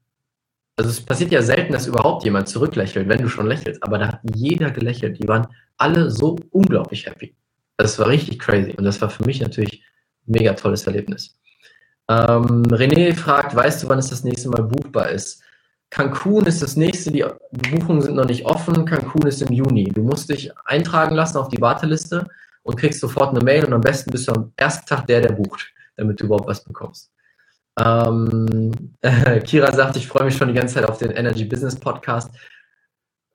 Also es passiert ja selten, dass überhaupt jemand zurücklächelt, wenn du schon lächelst, aber da hat jeder gelächelt. Die waren alle so unglaublich happy. Das war richtig crazy und das war für mich natürlich ein mega tolles Erlebnis. Ähm, René fragt, weißt du, wann es das nächste Mal buchbar ist? Cancun ist das nächste, die Buchungen sind noch nicht offen. Cancun ist im Juni. Du musst dich eintragen lassen auf die Warteliste und kriegst sofort eine Mail und am besten bist du am ersten Tag der, der bucht, damit du überhaupt was bekommst. Ähm, äh, [laughs] Kira sagt, ich freue mich schon die ganze Zeit auf den Energy Business Podcast.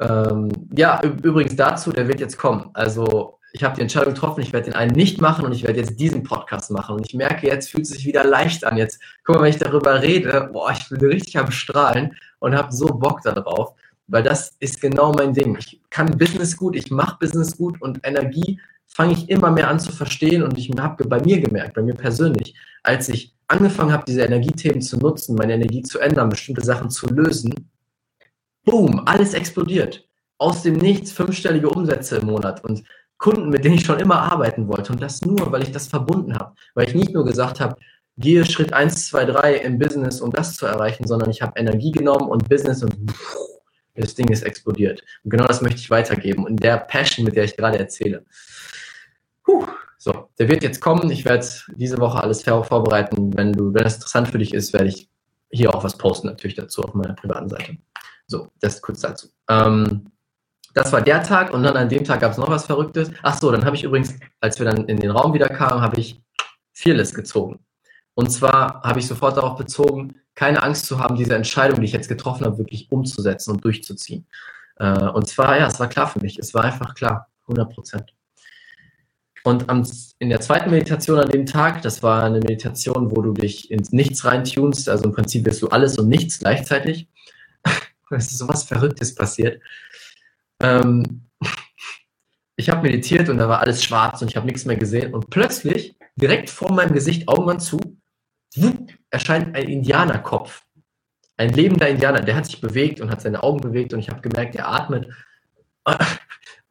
Ähm, ja, übrigens dazu, der wird jetzt kommen. Also ich habe die Entscheidung getroffen, ich werde den einen nicht machen und ich werde jetzt diesen Podcast machen. Und ich merke, jetzt fühlt es sich wieder leicht an. Jetzt, guck mal, wenn ich darüber rede, boah, ich bin richtig am Strahlen und habe so Bock darauf, weil das ist genau mein Ding. Ich kann Business gut, ich mache Business gut und Energie fange ich immer mehr an zu verstehen und ich habe bei mir gemerkt, bei mir persönlich, als ich angefangen habe, diese Energiethemen zu nutzen, meine Energie zu ändern, bestimmte Sachen zu lösen, boom, alles explodiert. Aus dem Nichts fünfstellige Umsätze im Monat und Kunden, mit denen ich schon immer arbeiten wollte. Und das nur, weil ich das verbunden habe. Weil ich nicht nur gesagt habe, gehe Schritt 1, 2, 3 im Business, um das zu erreichen, sondern ich habe Energie genommen und Business und das Ding ist explodiert. Und genau das möchte ich weitergeben. Und der Passion, mit der ich gerade erzähle. Puh. So, der wird jetzt kommen. Ich werde diese Woche alles vorbereiten. Wenn du, wenn es interessant für dich ist, werde ich hier auch was posten, natürlich dazu auf meiner privaten Seite. So, das kurz dazu. Ähm, das war der Tag und dann an dem Tag gab es noch was Verrücktes. Ach so, dann habe ich übrigens, als wir dann in den Raum wieder kamen, habe ich Fearless gezogen. Und zwar habe ich sofort darauf bezogen, keine Angst zu haben, diese Entscheidung, die ich jetzt getroffen habe, wirklich umzusetzen und durchzuziehen. Äh, und zwar, ja, es war klar für mich. Es war einfach klar, 100 Prozent. Und in der zweiten Meditation an dem Tag, das war eine Meditation, wo du dich ins Nichts reintunst, also im Prinzip bist du alles und nichts gleichzeitig. [laughs] es ist sowas Verrücktes passiert. Ähm, ich habe meditiert und da war alles schwarz und ich habe nichts mehr gesehen. Und plötzlich, direkt vor meinem Gesicht, Augen zu, erscheint ein Indianerkopf. Ein lebender Indianer, der hat sich bewegt und hat seine Augen bewegt und ich habe gemerkt, er atmet. [laughs]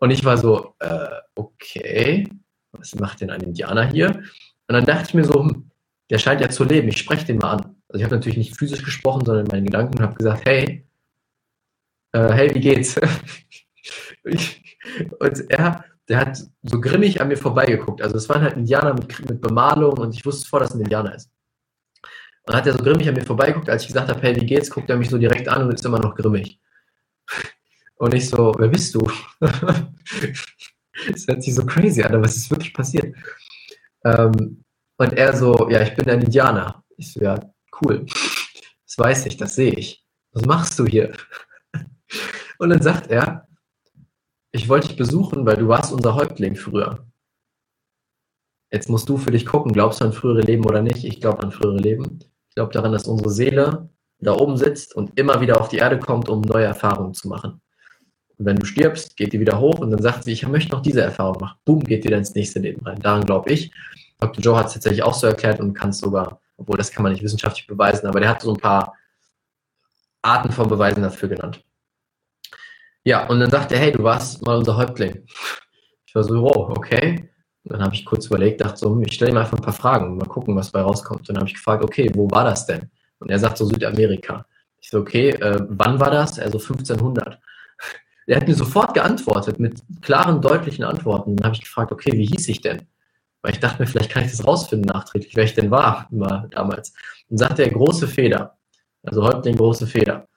Und ich war so, äh, okay, was macht denn ein Indianer hier? Und dann dachte ich mir so, hm, der scheint ja zu leben, ich spreche den mal an. Also ich habe natürlich nicht physisch gesprochen, sondern in meinen Gedanken und habe gesagt, hey, äh, hey, wie geht's? [laughs] und er, der hat so grimmig an mir vorbeigeguckt. Also es waren halt Indianer mit, mit Bemalung und ich wusste vor, dass ein Indianer ist. Und hat er so grimmig an mir vorbeigeguckt, als ich gesagt habe, hey, wie geht's, guckt er mich so direkt an und ist immer noch grimmig. Und ich so, wer bist du? das hört sich so crazy an, aber es ist wirklich passiert. Ähm, und er so, ja, ich bin ein Indianer. Ich so, ja, cool. Das weiß ich, das sehe ich. Was machst du hier? Und dann sagt er, ich wollte dich besuchen, weil du warst unser Häuptling früher. Jetzt musst du für dich gucken, glaubst du an frühere Leben oder nicht? Ich glaube an frühere Leben. Ich glaube daran, dass unsere Seele da oben sitzt und immer wieder auf die Erde kommt, um neue Erfahrungen zu machen. Und wenn du stirbst, geht die wieder hoch und dann sagt sie, ich möchte noch diese Erfahrung machen. Boom, geht dann ins nächste Leben rein. Daran glaube ich. Dr. Joe hat es tatsächlich auch so erklärt und kann es sogar, obwohl das kann man nicht wissenschaftlich beweisen, aber der hat so ein paar Arten von Beweisen dafür genannt. Ja, und dann sagt er, hey, du warst mal unser Häuptling. Ich war so, wow, okay. Und dann habe ich kurz überlegt, dachte so, hm, ich stelle ihm einfach ein paar Fragen, mal gucken, was bei rauskommt. Und dann habe ich gefragt, okay, wo war das denn? Und er sagt so Südamerika. Ich so, okay, äh, wann war das? Er so 1500. Er hat mir sofort geantwortet mit klaren, deutlichen Antworten. Dann habe ich gefragt, okay, wie hieß ich denn? Weil ich dachte mir, vielleicht kann ich das rausfinden nachträglich, wer ich denn war immer damals. Und sagte er, große Feder. Also Häuptling, große Feder.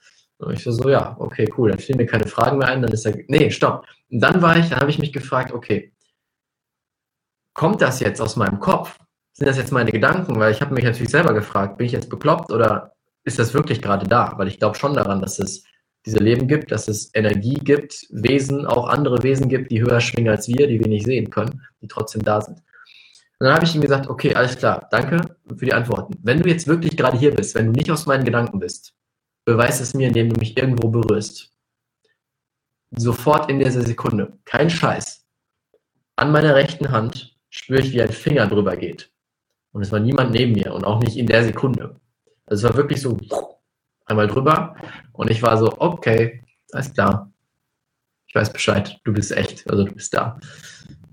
Und ich so, ja, okay, cool, dann stehen mir keine Fragen mehr ein, dann ist er, nee, stopp. Und dann war ich, dann habe ich mich gefragt, okay, kommt das jetzt aus meinem Kopf? Sind das jetzt meine Gedanken? Weil ich habe mich natürlich selber gefragt, bin ich jetzt bekloppt oder ist das wirklich gerade da? Weil ich glaube schon daran, dass es diese Leben gibt, dass es Energie gibt, Wesen, auch andere Wesen gibt, die höher schwingen als wir, die wir nicht sehen können, die trotzdem da sind. Und dann habe ich ihm gesagt, okay, alles klar, danke für die Antworten. Wenn du jetzt wirklich gerade hier bist, wenn du nicht aus meinen Gedanken bist, Beweis es mir, indem du mich irgendwo berührst. Sofort in dieser Sekunde. Kein Scheiß. An meiner rechten Hand spüre ich, wie ein Finger drüber geht. Und es war niemand neben mir und auch nicht in der Sekunde. Also es war wirklich so einmal drüber und ich war so, okay, alles klar. Ich weiß Bescheid, du bist echt, also du bist da.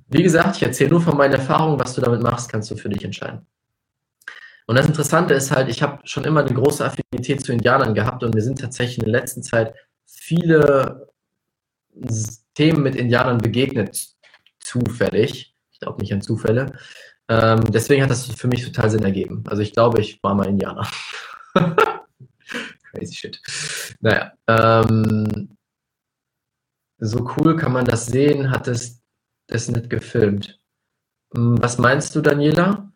Wie gesagt, ich erzähle nur von meinen Erfahrungen, was du damit machst, kannst du für dich entscheiden. Und das Interessante ist halt, ich habe schon immer eine große Affinität zu Indianern gehabt und mir sind tatsächlich in der letzten Zeit viele Themen mit Indianern begegnet, zufällig. Ich glaube nicht an Zufälle. Ähm, deswegen hat das für mich total Sinn ergeben. Also ich glaube, ich war mal Indianer. [laughs] Crazy shit. Naja. Ähm, so cool kann man das sehen, hat es das nicht gefilmt. Hm, was meinst du, Daniela?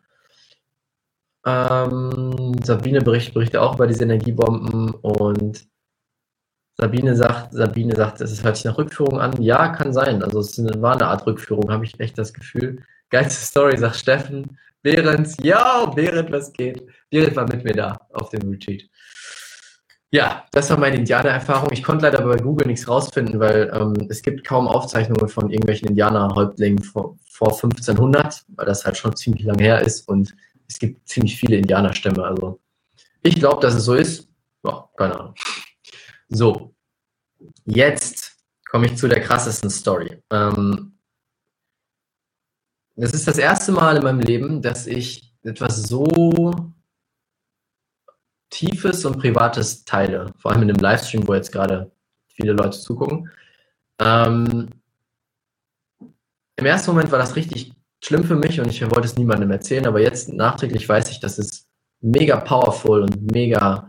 Ähm, Sabine berichtet, berichtet auch über diese Energiebomben und Sabine sagt, Sabine sagt, es hört sich nach Rückführung an. Ja, kann sein. Also es war eine Art Rückführung, habe ich echt das Gefühl. Geilste Story, sagt Steffen. Behrens, ja, Behrens, was geht? Behrens war mit mir da auf dem Retreat. Ja, das war meine Indianererfahrung. Ich konnte leider bei Google nichts rausfinden, weil ähm, es gibt kaum Aufzeichnungen von irgendwelchen Indianerhäuptlingen vor, vor 1500, weil das halt schon ziemlich lang her ist und es gibt ziemlich viele Indianerstämme. Also ich glaube, dass es so ist. Ja, keine Ahnung. So, jetzt komme ich zu der krassesten Story. Ähm, das ist das erste Mal in meinem Leben, dass ich etwas so Tiefes und Privates teile, vor allem in dem Livestream, wo jetzt gerade viele Leute zugucken. Ähm, Im ersten Moment war das richtig schlimm für mich und ich wollte es niemandem erzählen, aber jetzt nachträglich weiß ich, dass es mega powerful und mega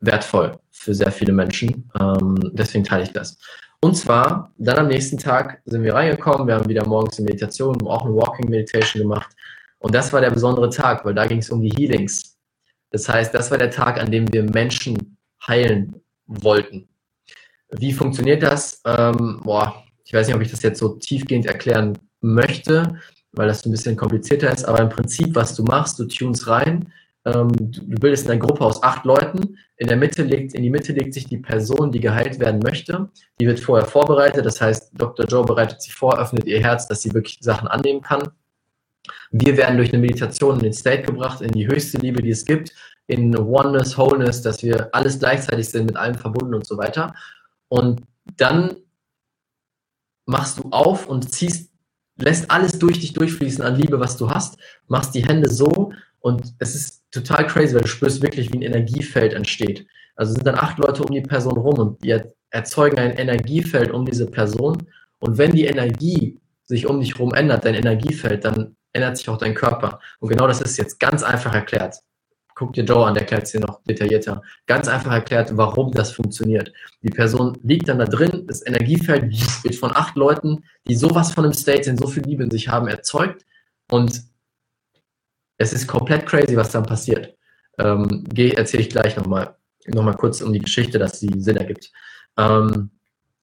wertvoll für sehr viele Menschen. Ähm, deswegen teile ich das. Und zwar, dann am nächsten Tag sind wir reingekommen, wir haben wieder morgens eine Meditation, auch eine Walking Meditation gemacht. Und das war der besondere Tag, weil da ging es um die Healings. Das heißt, das war der Tag, an dem wir Menschen heilen wollten. Wie funktioniert das? Ähm, boah, ich weiß nicht, ob ich das jetzt so tiefgehend erklären möchte, weil das ein bisschen komplizierter ist, aber im Prinzip, was du machst, du tunst rein, ähm, du, du bildest eine Gruppe aus acht Leuten, in der Mitte legt, in die Mitte legt sich die Person, die geheilt werden möchte. Die wird vorher vorbereitet, das heißt, Dr. Joe bereitet sie vor, öffnet ihr Herz, dass sie wirklich Sachen annehmen kann. Wir werden durch eine Meditation in den State gebracht, in die höchste Liebe, die es gibt, in Oneness, Wholeness, dass wir alles gleichzeitig sind, mit allem verbunden und so weiter. Und dann machst du auf und ziehst, lässt alles durch dich durchfließen an Liebe, was du hast, machst die Hände so und es ist total crazy, weil du spürst wirklich, wie ein Energiefeld entsteht. Also sind dann acht Leute um die Person rum und die erzeugen ein Energiefeld um diese Person. Und wenn die Energie sich um dich herum ändert, dein Energiefeld, dann ändert sich auch dein Körper. Und genau das ist jetzt ganz einfach erklärt. Guck dir Joe an, der erklärt es dir noch detaillierter. Ganz einfach erklärt, warum das funktioniert. Die Person liegt dann da drin, das Energiefeld wird von acht Leuten, die sowas von einem State sind, so viel Liebe in sich haben, erzeugt. Und es ist komplett crazy, was dann passiert. Ähm, Erzähle ich gleich nochmal noch mal kurz um die Geschichte, dass sie Sinn ergibt. Ähm,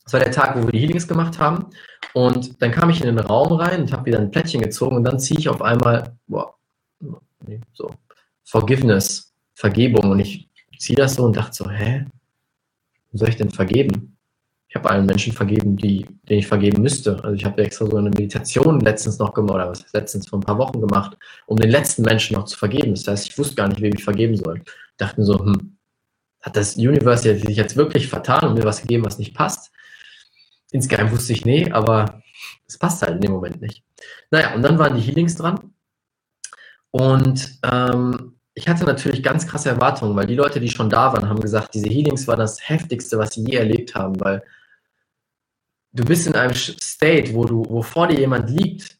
das war der Tag, wo wir die Healings gemacht haben. Und dann kam ich in den Raum rein und habe wieder ein Plättchen gezogen und dann ziehe ich auf einmal, boah, nee, so, Forgiveness, Vergebung. Und ich ziehe das so und dachte so, hä? Wo soll ich denn vergeben? Ich habe allen Menschen vergeben, die, denen ich vergeben müsste. Also ich habe extra so eine Meditation letztens noch gemacht, oder was letztens vor ein paar Wochen gemacht, um den letzten Menschen noch zu vergeben. Das heißt, ich wusste gar nicht, wem ich vergeben soll. Ich dachte mir so, hm, hat das Universe sich jetzt wirklich vertan und mir was gegeben, was nicht passt? Insgeheim wusste ich, nee, aber es passt halt in dem Moment nicht. Naja, und dann waren die Healings dran. Und ähm, ich hatte natürlich ganz krasse Erwartungen, weil die Leute, die schon da waren, haben gesagt, diese Healings waren das heftigste, was sie je erlebt haben, weil du bist in einem State, wo du, wo vor dir jemand liegt,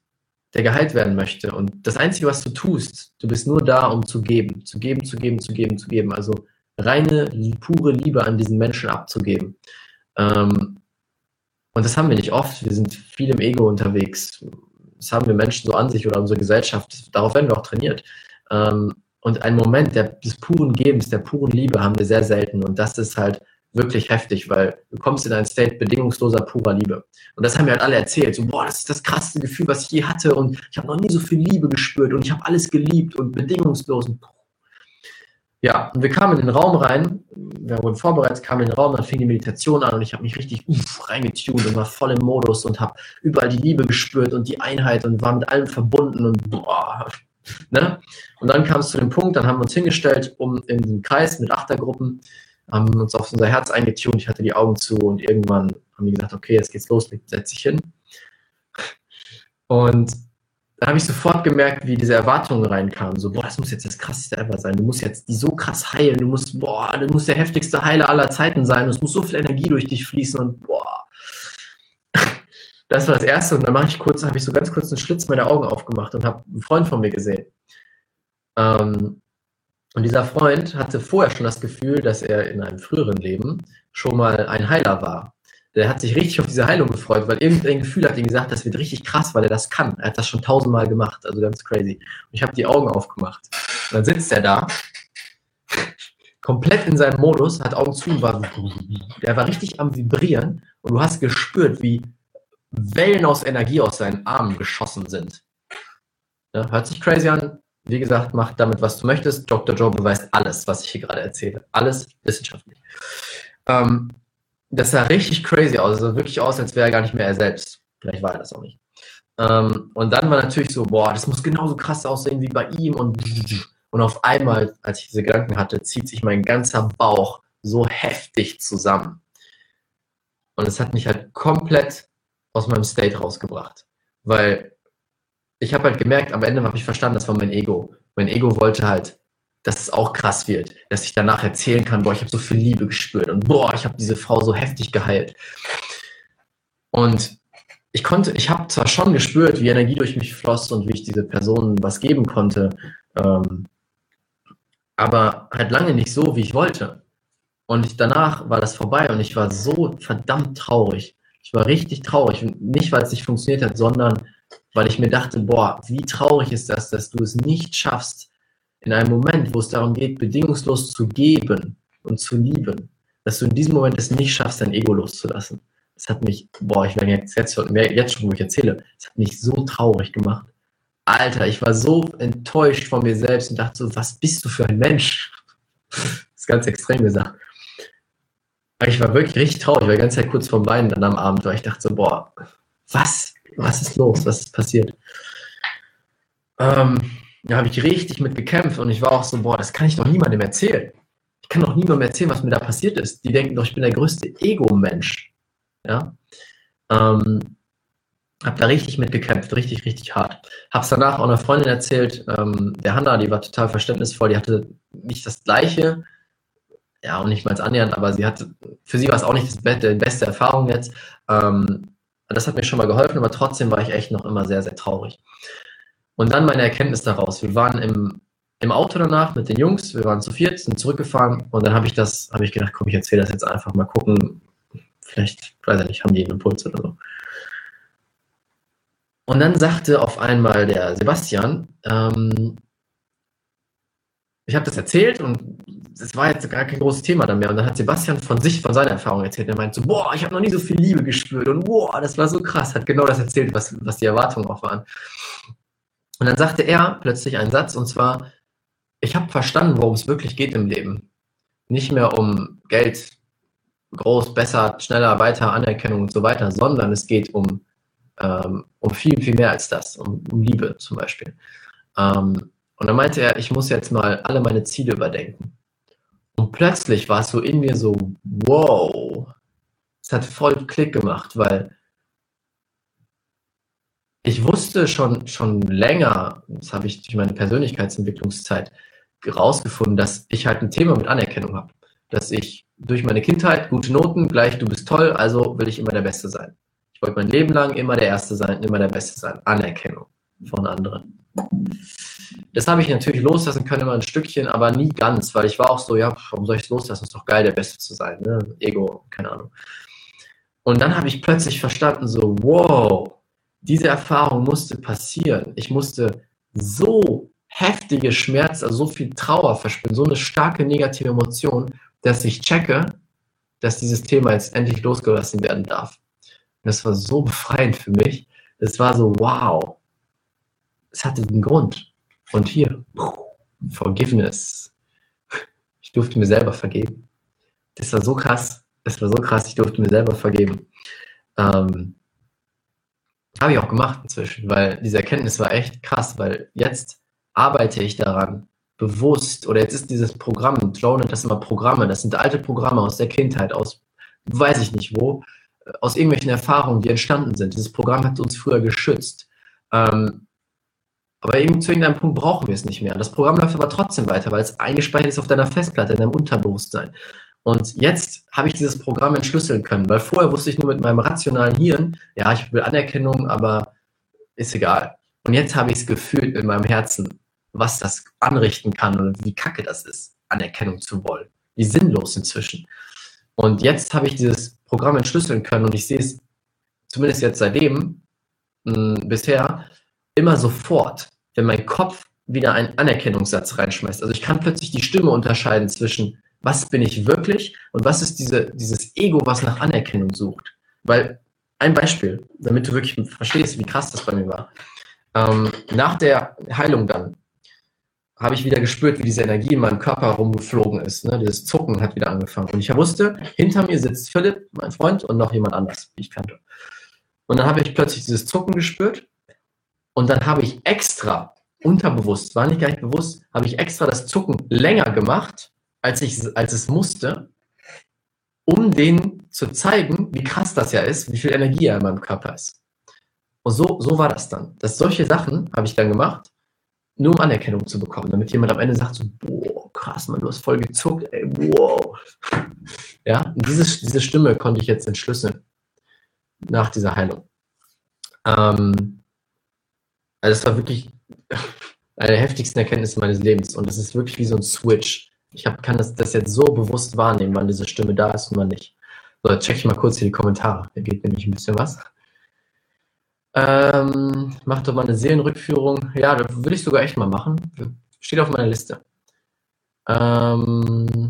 der geheilt werden möchte. Und das Einzige, was du tust, du bist nur da, um zu geben, zu geben, zu geben, zu geben, zu geben. Also reine, pure Liebe an diesen Menschen abzugeben. Ähm, und das haben wir nicht oft. Wir sind viel im Ego unterwegs. Das haben wir Menschen so an sich oder unsere Gesellschaft. Darauf werden wir auch trainiert. Ähm, und einen Moment der, des puren Gebens, der puren Liebe haben wir sehr selten. Und das ist halt wirklich heftig, weil du kommst in ein State bedingungsloser, purer Liebe. Und das haben wir halt alle erzählt. So, boah, das ist das krasseste Gefühl, was ich je hatte. Und ich habe noch nie so viel Liebe gespürt und ich habe alles geliebt und bedingungslos. Und ja, und wir kamen in den Raum rein, wir wurden vorbereitet, kamen in den Raum, dann fing die Meditation an und ich habe mich richtig uff, reingetunt und war voll im Modus und habe überall die Liebe gespürt und die Einheit und war mit allem verbunden und boah, ne? Und dann kam es zu dem Punkt, dann haben wir uns hingestellt, um in den Kreis mit Achtergruppen, haben uns auf unser Herz eingetunt, ich hatte die Augen zu und irgendwann haben die gesagt, okay, jetzt geht's los, setz dich hin. Und da habe ich sofort gemerkt, wie diese Erwartungen reinkamen. So, boah, das muss jetzt das krasseste ever sein. Du musst jetzt die so krass heilen. Du musst, boah, du musst der heftigste Heiler aller Zeiten sein. Es muss so viel Energie durch dich fließen und boah. Das war das Erste. Und dann mache ich kurz, habe ich so ganz kurz einen Schlitz meine Augen aufgemacht und habe einen Freund von mir gesehen. Ähm, und dieser Freund hatte vorher schon das Gefühl, dass er in einem früheren Leben schon mal ein Heiler war der hat sich richtig auf diese Heilung gefreut, weil irgendein Gefühl hat ihm gesagt, das wird richtig krass, weil er das kann. Er hat das schon tausendmal gemacht, also ganz crazy. Und ich habe die Augen aufgemacht. Und dann sitzt er da komplett in seinem Modus, hat Augen zu und war, der war richtig am Vibrieren und du hast gespürt, wie Wellen aus Energie aus seinen Armen geschossen sind. Ja, hört sich crazy an. Wie gesagt, mach damit, was du möchtest. Dr. Joe beweist alles, was ich hier gerade erzähle. Alles wissenschaftlich. Ähm, das sah richtig crazy aus. Es sah wirklich aus, als wäre er gar nicht mehr er selbst. Vielleicht war er das auch nicht. Ähm, und dann war natürlich so, boah, das muss genauso krass aussehen wie bei ihm. Und, und auf einmal, als ich diese Gedanken hatte, zieht sich mein ganzer Bauch so heftig zusammen. Und es hat mich halt komplett aus meinem State rausgebracht. Weil ich habe halt gemerkt, am Ende habe ich verstanden, das war mein Ego. Mein Ego wollte halt, dass es auch krass wird, dass ich danach erzählen kann, boah, ich habe so viel Liebe gespürt und boah, ich habe diese Frau so heftig geheilt. Und ich konnte, ich habe zwar schon gespürt, wie Energie durch mich floss und wie ich diese Person was geben konnte, ähm, aber halt lange nicht so, wie ich wollte. Und ich, danach war das vorbei und ich war so verdammt traurig. Ich war richtig traurig. nicht, weil es nicht funktioniert hat, sondern weil ich mir dachte, boah, wie traurig ist das, dass du es nicht schaffst, in einem Moment, wo es darum geht, bedingungslos zu geben und zu lieben, dass du in diesem Moment es nicht schaffst, dein Ego loszulassen. Das hat mich, boah, ich werde jetzt, jetzt, jetzt schon, wo ich erzähle, es hat mich so traurig gemacht. Alter, ich war so enttäuscht von mir selbst und dachte so, was bist du für ein Mensch? [laughs] Das ist ganz extrem gesagt. Ich war wirklich richtig traurig, ich war die ganze Zeit kurz vorm Weinen dann am Abend, weil ich dachte so, boah, was? Was ist los? Was ist passiert? Ähm, da habe ich richtig mit gekämpft und ich war auch so, boah, das kann ich doch niemandem erzählen. Ich kann doch niemandem erzählen, was mir da passiert ist. Die denken doch, ich bin der größte Ego-Mensch. Ja. Ähm, habe da richtig mit gekämpft, richtig, richtig hart. Habe es danach auch einer Freundin erzählt, ähm, der Hanna, die war total verständnisvoll, die hatte nicht das Gleiche, ja, auch nicht mal annähernd, aber sie hatte, für sie war es auch nicht die beste Erfahrung jetzt. Ähm, das hat mir schon mal geholfen, aber trotzdem war ich echt noch immer sehr, sehr traurig. Und dann meine Erkenntnis daraus. Wir waren im, im Auto danach mit den Jungs, wir waren zu viert, sind zurückgefahren und dann habe ich das, habe ich gedacht, komm, ich erzähle das jetzt einfach mal gucken. Vielleicht, weiß ich nicht, haben die einen Impuls oder so. Und dann sagte auf einmal der Sebastian, ähm, ich habe das erzählt und es war jetzt gar kein großes Thema dann mehr. Und dann hat Sebastian von sich, von seiner Erfahrung erzählt. Er meint so, boah, ich habe noch nie so viel Liebe gespürt und boah, das war so krass. Hat genau das erzählt, was, was die Erwartungen auch waren. Und dann sagte er plötzlich einen Satz und zwar, ich habe verstanden, worum es wirklich geht im Leben. Nicht mehr um Geld, groß, besser, schneller, weiter, Anerkennung und so weiter, sondern es geht um, ähm, um viel, viel mehr als das, um, um Liebe zum Beispiel. Ähm, und dann meinte er, ich muss jetzt mal alle meine Ziele überdenken. Und plötzlich war es so in mir so, wow, es hat voll Klick gemacht, weil ich wusste schon, schon länger, das habe ich durch meine Persönlichkeitsentwicklungszeit herausgefunden, dass ich halt ein Thema mit Anerkennung habe. Dass ich durch meine Kindheit gute Noten, gleich du bist toll, also will ich immer der Beste sein. Ich wollte mein Leben lang immer der Erste sein, immer der Beste sein. Anerkennung von anderen. Das habe ich natürlich loslassen können, immer ein Stückchen, aber nie ganz, weil ich war auch so, ja, warum soll ich es loslassen? Ist doch geil, der Beste zu sein. Ne? Ego, keine Ahnung. Und dann habe ich plötzlich verstanden, so, wow, diese Erfahrung musste passieren. Ich musste so heftige Schmerz, also so viel Trauer verspüren, so eine starke negative Emotion, dass ich checke, dass dieses Thema jetzt endlich losgelassen werden darf. Und das war so befreiend für mich. Es war so, wow, es hatte einen Grund. Und hier, Forgiveness. Ich durfte mir selber vergeben. Das war so krass. Das war so krass, ich durfte mir selber vergeben. Ähm, habe ich auch gemacht inzwischen, weil diese Erkenntnis war echt krass, weil jetzt arbeite ich daran, bewusst, oder jetzt ist dieses Programm, nennt das immer Programme, das sind alte Programme aus der Kindheit, aus weiß ich nicht wo, aus irgendwelchen Erfahrungen, die entstanden sind. Dieses Programm hat uns früher geschützt. Ähm, aber eben zu irgendeinem Punkt brauchen wir es nicht mehr. Das Programm läuft aber trotzdem weiter, weil es eingespeichert ist auf deiner Festplatte, in deinem Unterbewusstsein. Und jetzt habe ich dieses Programm entschlüsseln können, weil vorher wusste ich nur mit meinem rationalen Hirn, ja, ich will Anerkennung, aber ist egal. Und jetzt habe ich es gefühlt in meinem Herzen, was das anrichten kann und wie kacke das ist, Anerkennung zu wollen. Wie sinnlos inzwischen. Und jetzt habe ich dieses Programm entschlüsseln können und ich sehe es zumindest jetzt seitdem mh, bisher immer sofort wenn mein Kopf wieder einen Anerkennungssatz reinschmeißt. Also ich kann plötzlich die Stimme unterscheiden zwischen, was bin ich wirklich und was ist diese, dieses Ego, was nach Anerkennung sucht. Weil, ein Beispiel, damit du wirklich verstehst, wie krass das bei mir war. Ähm, nach der Heilung dann habe ich wieder gespürt, wie diese Energie in meinem Körper rumgeflogen ist. Ne? Dieses Zucken hat wieder angefangen. Und ich wusste, hinter mir sitzt Philipp, mein Freund, und noch jemand anders, wie ich kannte. Und dann habe ich plötzlich dieses Zucken gespürt. Und dann habe ich extra, unterbewusst, war nicht gar nicht bewusst, habe ich extra das Zucken länger gemacht, als, ich, als es musste, um denen zu zeigen, wie krass das ja ist, wie viel Energie ja in meinem Körper ist. Und so, so war das dann. Dass solche Sachen habe ich dann gemacht, nur um Anerkennung zu bekommen, damit jemand am Ende sagt so, boah, krass, man, du hast voll gezuckt, ey, wow. [laughs] Ja, dieses, diese Stimme konnte ich jetzt entschlüsseln nach dieser Heilung. Ähm, also es war wirklich eine der heftigsten Erkenntnisse meines Lebens und es ist wirklich wie so ein Switch. Ich hab, kann das, das jetzt so bewusst wahrnehmen, wann diese Stimme da ist und wann nicht. So, jetzt check ich mal kurz hier die Kommentare. Da geht nämlich ein bisschen was. Ähm, mach doch mal eine Seelenrückführung. Ja, das würde ich sogar echt mal machen. Steht auf meiner Liste. Ähm,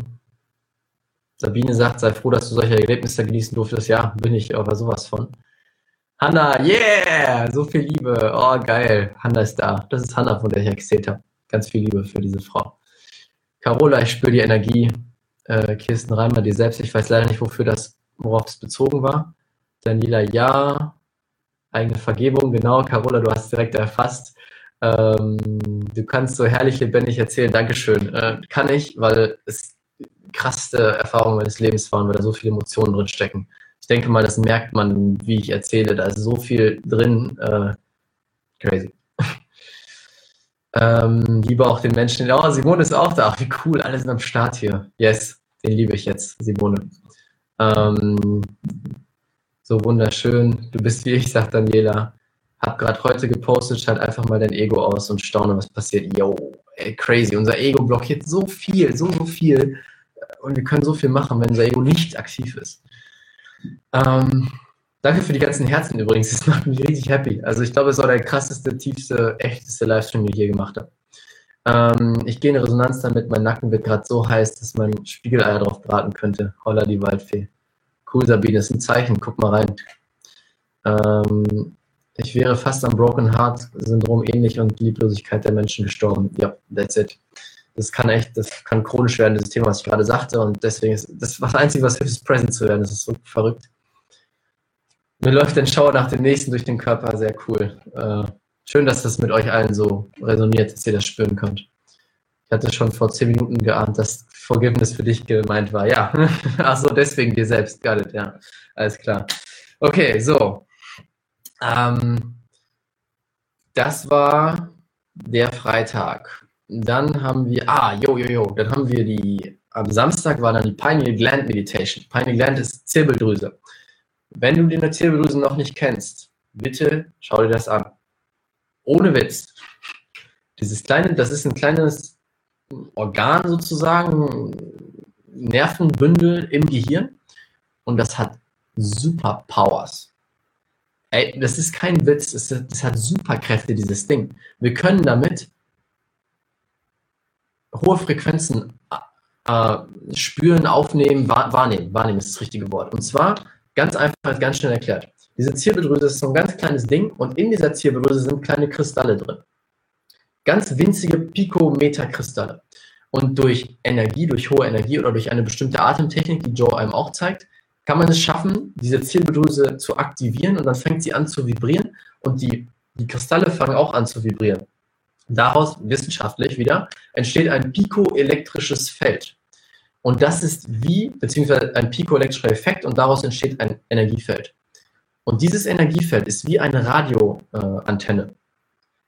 Sabine sagt, sei froh, dass du solche Erlebnisse genießen durftest. Ja, bin ich aber sowas von. Hanna, yeah! So viel Liebe. Oh, geil. Hanna ist da. Das ist Hanna, von der ich erzählt habe. Ganz viel Liebe für diese Frau. Carola, ich spüre die Energie. Äh, Kirsten Reimer, dir selbst. Ich weiß leider nicht, wofür das, worauf das bezogen war. Daniela, ja eigene Vergebung, genau, Carola, du hast direkt erfasst. Ähm, du kannst so herrlich lebendig erzählen, Dankeschön. Äh, kann ich, weil es krasseste Erfahrung meines Lebens waren, weil da so viele Emotionen drin stecken. Ich denke mal, das merkt man, wie ich erzähle, da ist so viel drin. Äh, crazy. [laughs] ähm, liebe auch den Menschen. Oh, Simone ist auch da. Ach, wie cool, alle sind am Start hier. Yes, den liebe ich jetzt, Simone. Ähm, so wunderschön. Du bist wie ich, sagt Daniela. Hab gerade heute gepostet, schalt einfach mal dein Ego aus und staune, was passiert. Yo, ey, crazy. Unser Ego blockiert so viel, so, so viel. Und wir können so viel machen, wenn unser Ego nicht aktiv ist. Ähm, danke für die ganzen Herzen übrigens. [laughs] Das macht mich richtig happy. Also ich glaube, es war der krasseste, tiefste, echteste Livestream, den ich je gemacht habe. Ähm, ich gehe in Resonanz damit, mein Nacken wird gerade so heiß, dass man Spiegeleier drauf braten könnte. Holla die Waldfee. Cool, Sabine, ist ein Zeichen, guck mal rein. Ähm, ich wäre fast am Broken Heart Syndrom ähnlich und Lieblosigkeit der Menschen gestorben. Ja, that's it. Das kann echt, das kann chronisch werden, dieses Thema, was ich gerade sagte. Und deswegen ist das, das Einzige, was hilft, ist present zu werden. Das ist so verrückt. Mir läuft ein Schauer nach dem nächsten durch den Körper, sehr cool. Äh, schön, dass das mit euch allen so resoniert, dass ihr das spüren könnt. Ich hatte schon vor zehn Minuten geahnt, dass Forgiveness für dich gemeint war. Ja. [laughs] Ach so, deswegen dir selbst. Got it, ja. Alles klar. Okay, so. Ähm, das war der Freitag. Dann haben wir, ah, jo, jo, jo, dann haben wir die, am Samstag war dann die Pineal Gland Meditation. Pineal Gland ist Zirbeldrüse. Wenn du die Zirbeldrüse noch nicht kennst, bitte schau dir das an. Ohne Witz. Dieses kleine, das ist ein kleines Organ sozusagen, Nervenbündel im Gehirn und das hat Superpowers. Ey, das ist kein Witz, das, das hat Superkräfte, dieses Ding. Wir können damit hohe Frequenzen äh, spüren, aufnehmen, wahrnehmen. Wahrnehmen ist das richtige Wort. Und zwar ganz einfach, ganz schnell erklärt. Diese Zirbeldrüse ist so ein ganz kleines Ding und in dieser Zirbeldrüse sind kleine Kristalle drin ganz winzige Pikometerkristalle. Und durch Energie, durch hohe Energie oder durch eine bestimmte Atemtechnik, die Joe einem auch zeigt, kann man es schaffen, diese Zielbedrüse zu aktivieren und dann fängt sie an zu vibrieren und die, die Kristalle fangen auch an zu vibrieren. Daraus, wissenschaftlich wieder, entsteht ein pikoelektrisches Feld. Und das ist wie, beziehungsweise ein pikoelektrischer Effekt und daraus entsteht ein Energiefeld. Und dieses Energiefeld ist wie eine Radioantenne. Äh,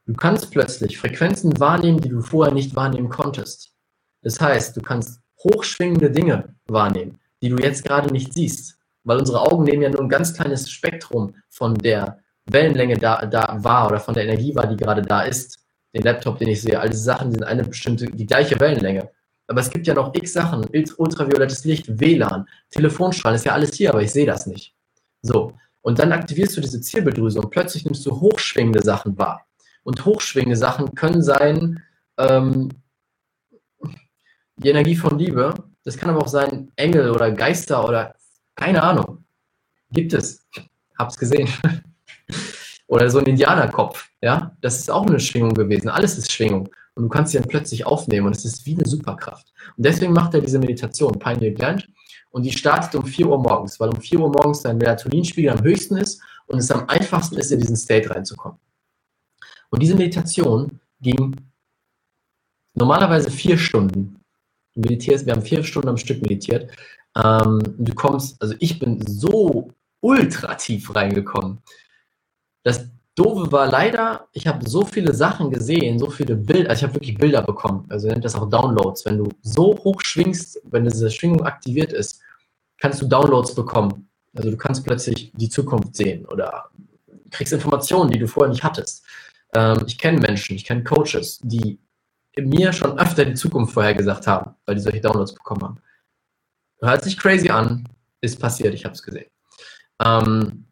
Du kannst plötzlich Frequenzen wahrnehmen, die du vorher nicht wahrnehmen konntest. Das heißt, du kannst hochschwingende Dinge wahrnehmen, die du jetzt gerade nicht siehst, weil unsere Augen nehmen ja nur ein ganz kleines Spektrum von der Wellenlänge da, da war oder von der Energie war, die gerade da ist. Den Laptop, den ich sehe, all diese Sachen sind eine bestimmte, die gleiche Wellenlänge. Aber es gibt ja noch x Sachen, ultraviolettes Licht, WLAN, Telefonstrahlen, ist ja alles hier, aber ich sehe das nicht. So. Und dann aktivierst du diese Zirbeldrüse und plötzlich nimmst du hochschwingende Sachen wahr. Und hochschwingende Sachen können sein, ähm, die Energie von Liebe. Das kann aber auch sein Engel oder Geister oder keine Ahnung. Gibt es. Hab's gesehen. [laughs] oder so ein Indianerkopf. Ja, das ist auch eine Schwingung gewesen. Alles ist Schwingung. Und du kannst sie dann plötzlich aufnehmen und es ist wie eine Superkraft. Und deswegen macht er diese Meditation, Pioneer Gland. Und die startet um 4 Uhr morgens, weil um 4 Uhr morgens dein Melatoninspiegel am höchsten ist und es am einfachsten ist, in diesen State reinzukommen. Und diese Meditation ging normalerweise vier Stunden. Du meditierst, wir haben vier Stunden am Stück meditiert. Ähm, du kommst, also ich bin so ultra tief reingekommen. Das Doofe war leider, ich habe so viele Sachen gesehen, so viele Bilder, also ich habe wirklich Bilder bekommen, also nennt das auch Downloads. Wenn du so hoch schwingst, wenn diese Schwingung aktiviert ist, kannst du Downloads bekommen. Also du kannst plötzlich die Zukunft sehen oder kriegst Informationen, die du vorher nicht hattest. Ähm, ich kenne Menschen, ich kenne Coaches, die mir schon öfter die Zukunft vorhergesagt haben, weil die solche Downloads bekommen haben. Hört sich crazy an, ist passiert, ich habe es gesehen. Ähm,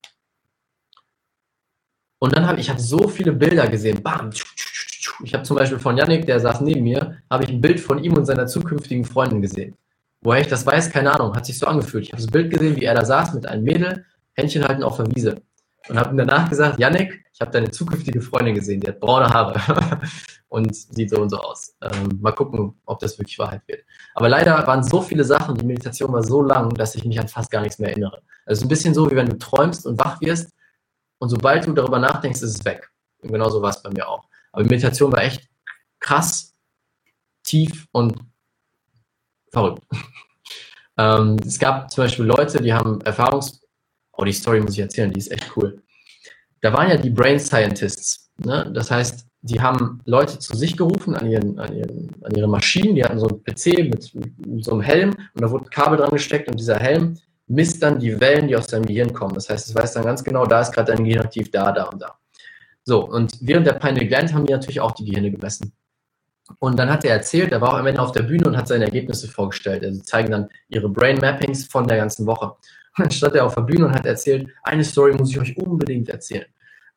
und dann habe ich hab so viele Bilder gesehen. Bam. Ich habe zum Beispiel von Yannick, der saß neben mir, habe ich ein Bild von ihm und seiner zukünftigen Freundin gesehen. Woher ich das weiß, keine Ahnung, hat sich so angefühlt. Ich habe das Bild gesehen, wie er da saß mit einem Mädel, Händchen halten auf der Wiese. Und habe ihm danach gesagt, Yannick, ich habe deine zukünftige Freundin gesehen, die hat braune Haare [laughs] und sieht so und so aus. Ähm, mal gucken, ob das wirklich Wahrheit wird. Aber leider waren so viele Sachen, die Meditation war so lang, dass ich mich an fast gar nichts mehr erinnere. Also ein bisschen so, wie wenn du träumst und wach wirst und sobald du darüber nachdenkst, ist es weg. Und genauso war es bei mir auch. Aber die Meditation war echt krass, tief und verrückt. [laughs] ähm, es gab zum Beispiel Leute, die haben Erfahrungs... Oh, die Story muss ich erzählen, die ist echt cool. Da waren ja die Brain Scientists. Ne? Das heißt, die haben Leute zu sich gerufen an, ihren, an, ihren, an ihre Maschinen. Die hatten so einen PC mit, mit so einem Helm und da wurde ein Kabel dran gesteckt und dieser Helm misst dann die Wellen, die aus deinem Gehirn kommen. Das heißt, es weiß dann ganz genau, da ist gerade dein Gehirn aktiv, da, da und da. So, und während der Pineal Gland haben die natürlich auch die Gehirne gemessen. Und dann hat er erzählt, er war auch am Ende auf der Bühne und hat seine Ergebnisse vorgestellt. Also zeigen dann ihre Brain Mappings von der ganzen Woche. Und [laughs] dann stand er auf der Bühne und hat erzählt, eine Story muss ich euch unbedingt erzählen.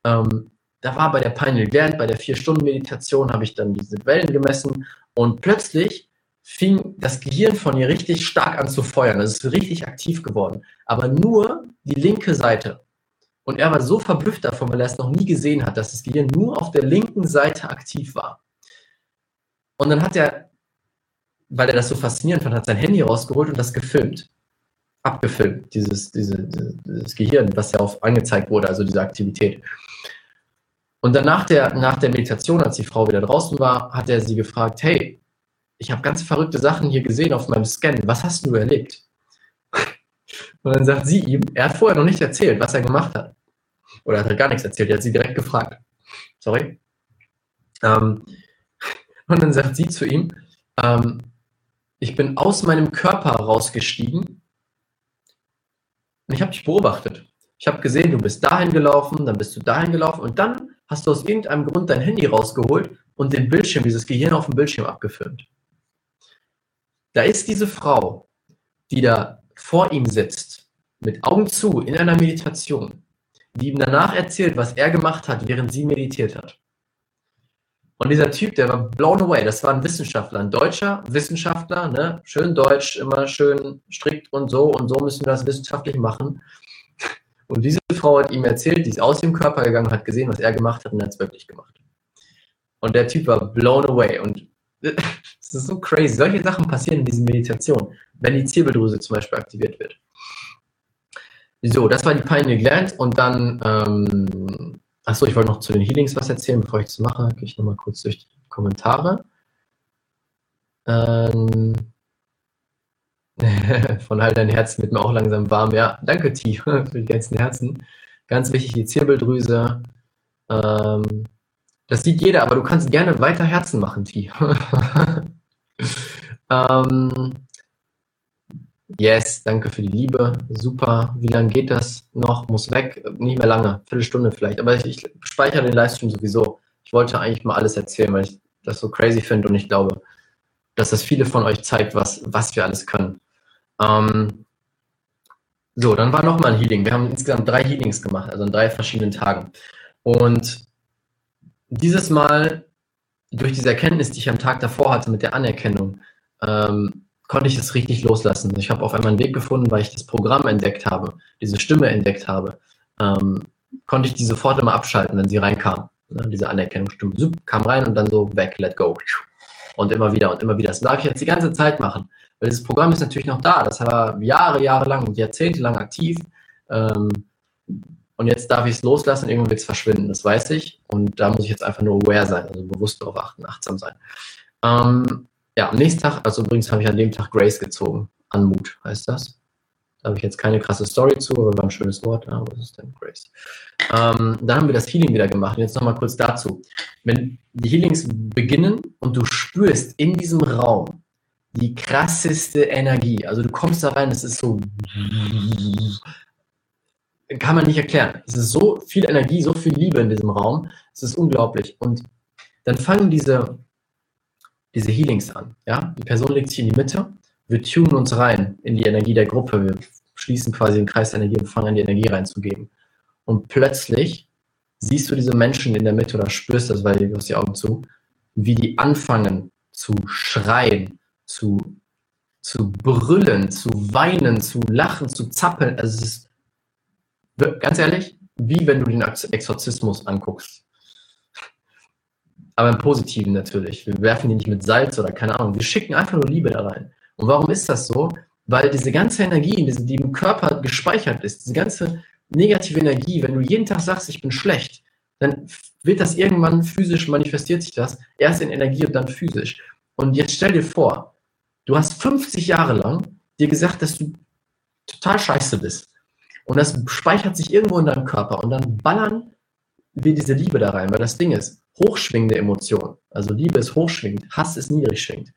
Ähm, da war bei der Pineal Gland, bei der Vier-Stunden-Meditation, habe ich dann diese Wellen gemessen und plötzlich fing das Gehirn von ihr richtig stark an zu feuern. Es ist richtig aktiv geworden. Aber nur die linke Seite. Und er war so verblüfft davon, weil er es noch nie gesehen hat, dass das Gehirn nur auf der linken Seite aktiv war. Und dann hat er, weil er das so faszinierend fand, hat sein Handy rausgeholt und das gefilmt. Abgefilmt, dieses, diese, dieses Gehirn, was ja auf angezeigt wurde, also diese Aktivität. Und dann nach der, nach der Meditation, als die Frau wieder draußen war, hat er sie gefragt, hey, ich habe ganz verrückte Sachen hier gesehen auf meinem Scan. Was hast du erlebt? Und dann sagt sie ihm, er hat vorher noch nicht erzählt, was er gemacht hat. Oder hat er gar nichts erzählt, er hat sie direkt gefragt. Sorry. Ähm, und dann sagt sie zu ihm, ähm, ich bin aus meinem Körper rausgestiegen und ich habe dich beobachtet. Ich habe gesehen, du bist dahin gelaufen, dann bist du dahin gelaufen und dann hast du aus irgendeinem Grund dein Handy rausgeholt und den Bildschirm, dieses Gehirn auf dem Bildschirm abgefilmt. Da ist diese Frau, die da vor ihm sitzt, mit Augen zu, in einer Meditation, die ihm danach erzählt, was er gemacht hat, während sie meditiert hat. Und dieser Typ, der war blown away. Das war ein Wissenschaftler, ein deutscher Wissenschaftler, ne? schön deutsch, immer schön strikt und so und so müssen wir das wissenschaftlich machen. Und diese Frau hat ihm erzählt, die ist aus dem Körper gegangen, hat gesehen, was er gemacht hat und hat es wirklich gemacht. Und der Typ war blown away. Und das ist so crazy. Solche Sachen passieren in diesen Meditationen, wenn die Zirbeldrüse zum Beispiel aktiviert wird. So, das war die Pineal Gland und dann, ähm, achso, ich wollte noch zu den Healings was erzählen, bevor ich das mache, gehe ich nochmal kurz durch die Kommentare. Ähm, [laughs] von all deinen Herzen wird mir auch langsam warm. Ja, danke, T, [laughs] für die ganzen Herzen. Ganz wichtig, die Zirbeldrüse. Ähm, das sieht jeder, aber du kannst gerne weiter Herzen machen, T. [laughs] ähm, yes, danke für die Liebe. Super. Wie lange geht das noch? Muss weg. Nicht mehr lange. Viertelstunde vielleicht. Aber ich, ich speichere den Livestream sowieso. Ich wollte eigentlich mal alles erzählen, weil ich das so crazy finde und ich glaube, dass das viele von euch zeigt, was, was wir alles können. Ähm, so, dann war nochmal ein Healing. Wir haben insgesamt drei Healings gemacht, also an drei verschiedenen Tagen. Und dieses Mal durch diese Erkenntnis, die ich am Tag davor hatte mit der Anerkennung, ähm, konnte ich es richtig loslassen. Ich habe auf einmal einen Weg gefunden, weil ich das Programm entdeckt habe, diese Stimme entdeckt habe, ähm, konnte ich die sofort immer abschalten, wenn sie reinkam. Ne, diese Anerkennungsstimme kam rein und dann so weg, let go. Und immer wieder und immer wieder. Das darf ich jetzt die ganze Zeit machen. Weil das Programm ist natürlich noch da. Das war Jahre, Jahre lang und Jahrzehnte lang aktiv. Ähm, und jetzt darf ich es loslassen, irgendwann wird es verschwinden, das weiß ich. Und da muss ich jetzt einfach nur aware sein, also bewusst darauf achten, achtsam sein. Ähm, ja, am nächsten Tag, also übrigens habe ich an dem Tag Grace gezogen. Anmut heißt das. Da habe ich jetzt keine krasse Story zu, aber war ein schönes Wort. Ja, was ist denn Grace? Ähm, dann haben wir das Healing wieder gemacht. Und jetzt nochmal kurz dazu. Wenn die Healings beginnen und du spürst in diesem Raum die krasseste Energie, also du kommst da rein, es ist so, kann man nicht erklären. Es ist so viel Energie, so viel Liebe in diesem Raum. Es ist unglaublich. Und dann fangen diese, diese Healings an. Ja? Die Person legt sich in die Mitte wir tunen uns rein in die Energie der Gruppe. Wir schließen quasi den Kreis der Energie und fangen an, die Energie reinzugeben. Und plötzlich siehst du diese Menschen in der Mitte oder spürst das, weil du hast die Augen zu, wie die anfangen zu schreien, zu, zu brüllen, zu weinen, zu lachen, zu zappeln. Also es ist ganz ehrlich, wie wenn du den Exorzismus anguckst. Aber im Positiven natürlich. Wir werfen die nicht mit Salz oder keine Ahnung. Wir schicken einfach nur Liebe da rein. Und warum ist das so? Weil diese ganze Energie, die im Körper gespeichert ist, diese ganze negative Energie, wenn du jeden Tag sagst, ich bin schlecht, dann wird das irgendwann physisch, manifestiert sich das, erst in Energie und dann physisch. Und jetzt stell dir vor, du hast 50 Jahre lang dir gesagt, dass du total scheiße bist. Und das speichert sich irgendwo in deinem Körper und dann ballern wir diese Liebe da rein, weil das Ding ist, hochschwingende Emotionen. Also Liebe ist hochschwingend, Hass ist niedrig schwingend.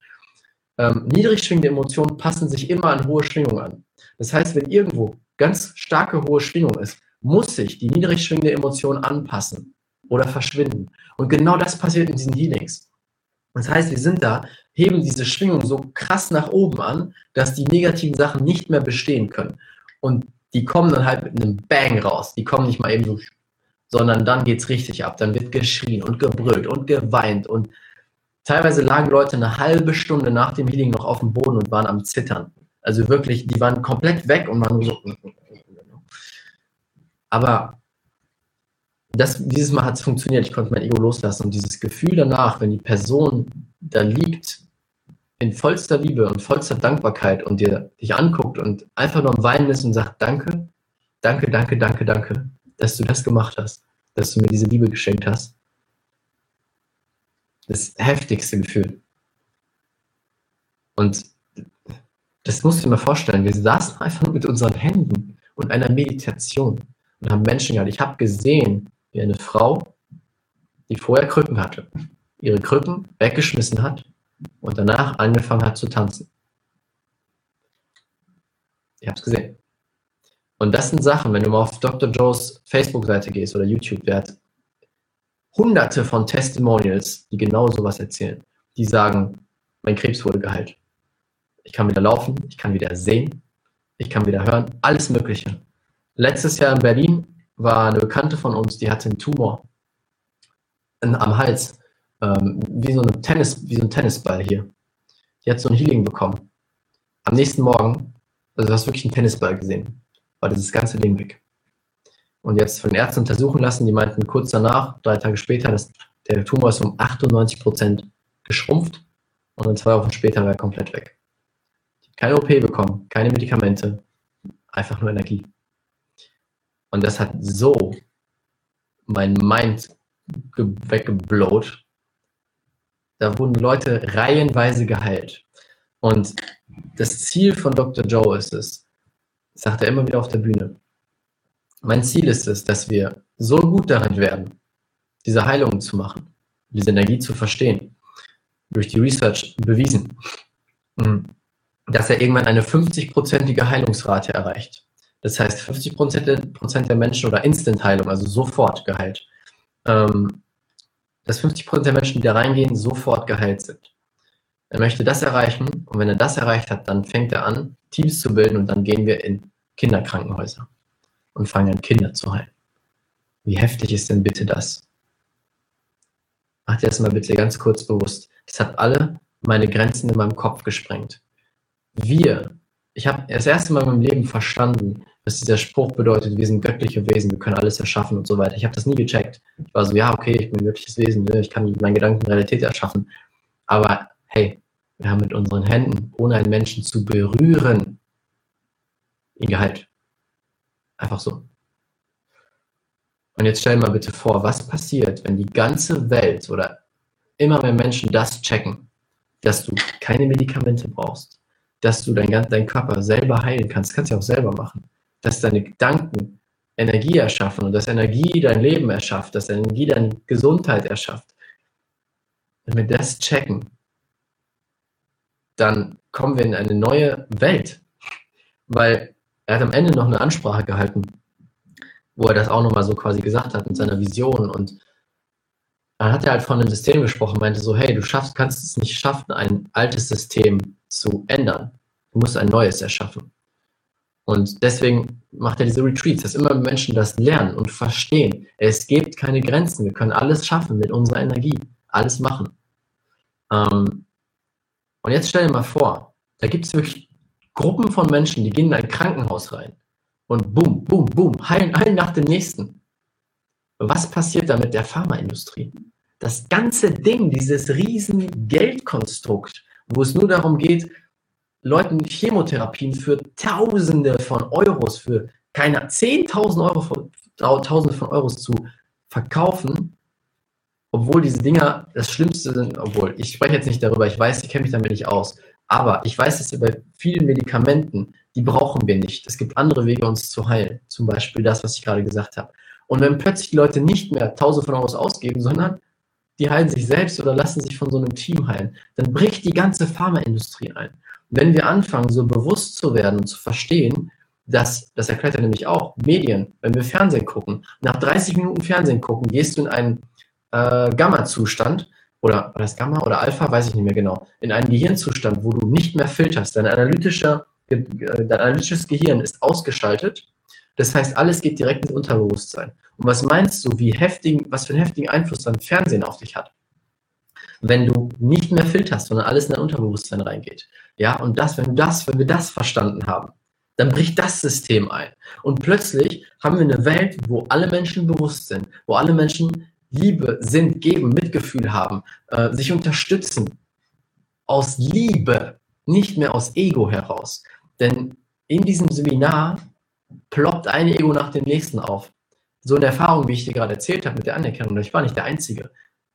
Ähm, niedrig schwingende Emotionen passen sich immer an hohe Schwingung an. Das heißt, wenn irgendwo ganz starke hohe Schwingung ist, muss sich die niedrig schwingende Emotion anpassen oder verschwinden. Und genau das passiert in diesen Healings. Das heißt, wir sind da, heben diese Schwingung so krass nach oben an, dass die negativen Sachen nicht mehr bestehen können. Und die kommen dann halt mit einem Bang raus. Die kommen nicht mal eben so, sondern dann geht es richtig ab. Dann wird geschrien und gebrüllt und geweint und Teilweise lagen Leute eine halbe Stunde nach dem Healing noch auf dem Boden und waren am Zittern. Also wirklich, die waren komplett weg und waren so. Aber das, dieses Mal hat es funktioniert. Ich konnte mein Ego loslassen. Und dieses Gefühl danach, wenn die Person da liegt, in vollster Liebe und vollster Dankbarkeit und dir dich anguckt und einfach nur am Weinen ist und sagt, danke, danke, danke, danke, danke, dass du das gemacht hast, dass du mir diese Liebe geschenkt hast das heftigste Gefühl. Und das musst du dir mal vorstellen. Wir saßen einfach mit unseren Händen und einer Meditation und haben Menschen gehabt. Ich habe gesehen, wie eine Frau, die vorher Krücken hatte, ihre Krücken weggeschmissen hat und danach angefangen hat zu tanzen. Ich habe es gesehen. Und das sind Sachen, wenn du mal auf Dr. Joes Facebook-Seite gehst oder YouTube, der hat hunderte von Testimonials, die genau sowas erzählen. Die sagen, mein Krebs wurde geheilt. Ich kann wieder laufen, ich kann wieder sehen, ich kann wieder hören, alles Mögliche. Letztes Jahr in Berlin war eine Bekannte von uns, die hatte einen Tumor am Hals, ähm, wie, so eine Tennis, wie so ein Tennisball hier. Die hat so ein Healing bekommen. Am nächsten Morgen, also du hast wirklich einen Tennisball gesehen, war dieses ganze Ding weg und jetzt von den Ärzten untersuchen lassen. Die meinten kurz danach, drei Tage später, dass der Tumor ist um 98 Prozent geschrumpft und dann zwei Wochen später war er komplett weg. Keine OP bekommen, keine Medikamente, einfach nur Energie. Und das hat so mein Mind weggeblowt. Da wurden Leute reihenweise geheilt. Und das Ziel von Dr. Joe ist es, sagt er immer wieder auf der Bühne, mein Ziel ist es, dass wir so gut darin werden, diese Heilungen zu machen, diese Energie zu verstehen, durch die Research bewiesen, hm, dass er irgendwann eine 50-prozentige Heilungsrate erreicht. Das heißt, 50 Prozent der Menschen oder Instant-Heilung, also sofort geheilt. Ähm, dass 50 Prozent der Menschen, die da reingehen, sofort geheilt sind. Er möchte das erreichen und wenn er das erreicht hat, dann fängt er an, Teams zu bilden und dann gehen wir in Kinderkrankenhäuser und fangen an, Kinder zu heilen. Wie heftig ist denn bitte das? Mach dir das mal bitte ganz kurz bewusst. Das hat alle meine Grenzen in meinem Kopf gesprengt. Wir, ich habe das erste Mal in meinem Leben verstanden, was dieser Spruch bedeutet, wir sind göttliche Wesen, wir können alles erschaffen und so weiter. Ich habe das nie gecheckt. Ich war so, ja, okay, ich bin ein göttliches Wesen, ne? ich kann meinen Gedanken Realität erschaffen. Aber hey, wir haben mit unseren Händen, ohne einen Menschen zu berühren, ihn geheilt. Einfach so. Und jetzt stell mal bitte vor, was passiert, wenn die ganze Welt oder immer mehr Menschen das checken, dass du keine Medikamente brauchst, dass du deinen dein Körper selber heilen kannst, kannst ja auch selber machen, dass deine Gedanken Energie erschaffen und dass Energie dein Leben erschafft, dass Energie deine Gesundheit erschafft. Wenn wir das checken, dann kommen wir in eine neue Welt. Weil er hat am Ende noch eine Ansprache gehalten, wo er das auch nochmal so quasi gesagt hat mit seiner Vision. Und dann hat er halt von einem System gesprochen, meinte so, hey, du schaffst, kannst es nicht schaffen, ein altes System zu ändern. Du musst ein neues erschaffen. Und deswegen macht er diese Retreats, dass immer Menschen das lernen und verstehen. Es gibt keine Grenzen. Wir können alles schaffen mit unserer Energie. Alles machen. Ähm, und jetzt stell dir mal vor, da gibt es wirklich Gruppen von Menschen, die gehen in ein Krankenhaus rein und boom, boom, boom, heilen einen nach dem nächsten. Was passiert da mit der Pharmaindustrie? Das ganze Ding, dieses riesen Geldkonstrukt, wo es nur darum geht, Leuten Chemotherapien für Tausende von Euros, für keine 10.000 Euro, von, Tausende von Euros zu verkaufen, obwohl diese Dinger das Schlimmste sind, obwohl ich spreche jetzt nicht darüber, ich weiß, ich kenne mich damit nicht aus, aber ich weiß, dass bei vielen Medikamenten, die brauchen wir nicht. Es gibt andere Wege, uns zu heilen. Zum Beispiel das, was ich gerade gesagt habe. Und wenn plötzlich die Leute nicht mehr Tausende von Euros ausgeben, sondern die heilen sich selbst oder lassen sich von so einem Team heilen, dann bricht die ganze Pharmaindustrie ein. wenn wir anfangen, so bewusst zu werden und zu verstehen, dass, das erklärt er nämlich auch, Medien, wenn wir Fernsehen gucken, nach 30 Minuten Fernsehen gucken, gehst du in einen äh, Gamma-Zustand oder war das Gamma oder Alpha, weiß ich nicht mehr genau, in einen Gehirnzustand, wo du nicht mehr filterst. Dein, analytischer, äh, dein analytisches Gehirn ist ausgeschaltet. Das heißt, alles geht direkt ins Unterbewusstsein. Und was meinst du, wie heftig, was für einen heftigen Einfluss dein Fernsehen auf dich hat? Wenn du nicht mehr filterst, sondern alles in dein Unterbewusstsein reingeht. Ja, und das, wenn du das, wenn wir das verstanden haben, dann bricht das System ein. Und plötzlich haben wir eine Welt, wo alle Menschen bewusst sind, wo alle Menschen Liebe sind, geben, Mitgefühl haben, äh, sich unterstützen. Aus Liebe, nicht mehr aus Ego heraus. Denn in diesem Seminar ploppt ein Ego nach dem nächsten auf. So eine Erfahrung, wie ich dir gerade erzählt habe mit der Anerkennung, ich war nicht der Einzige.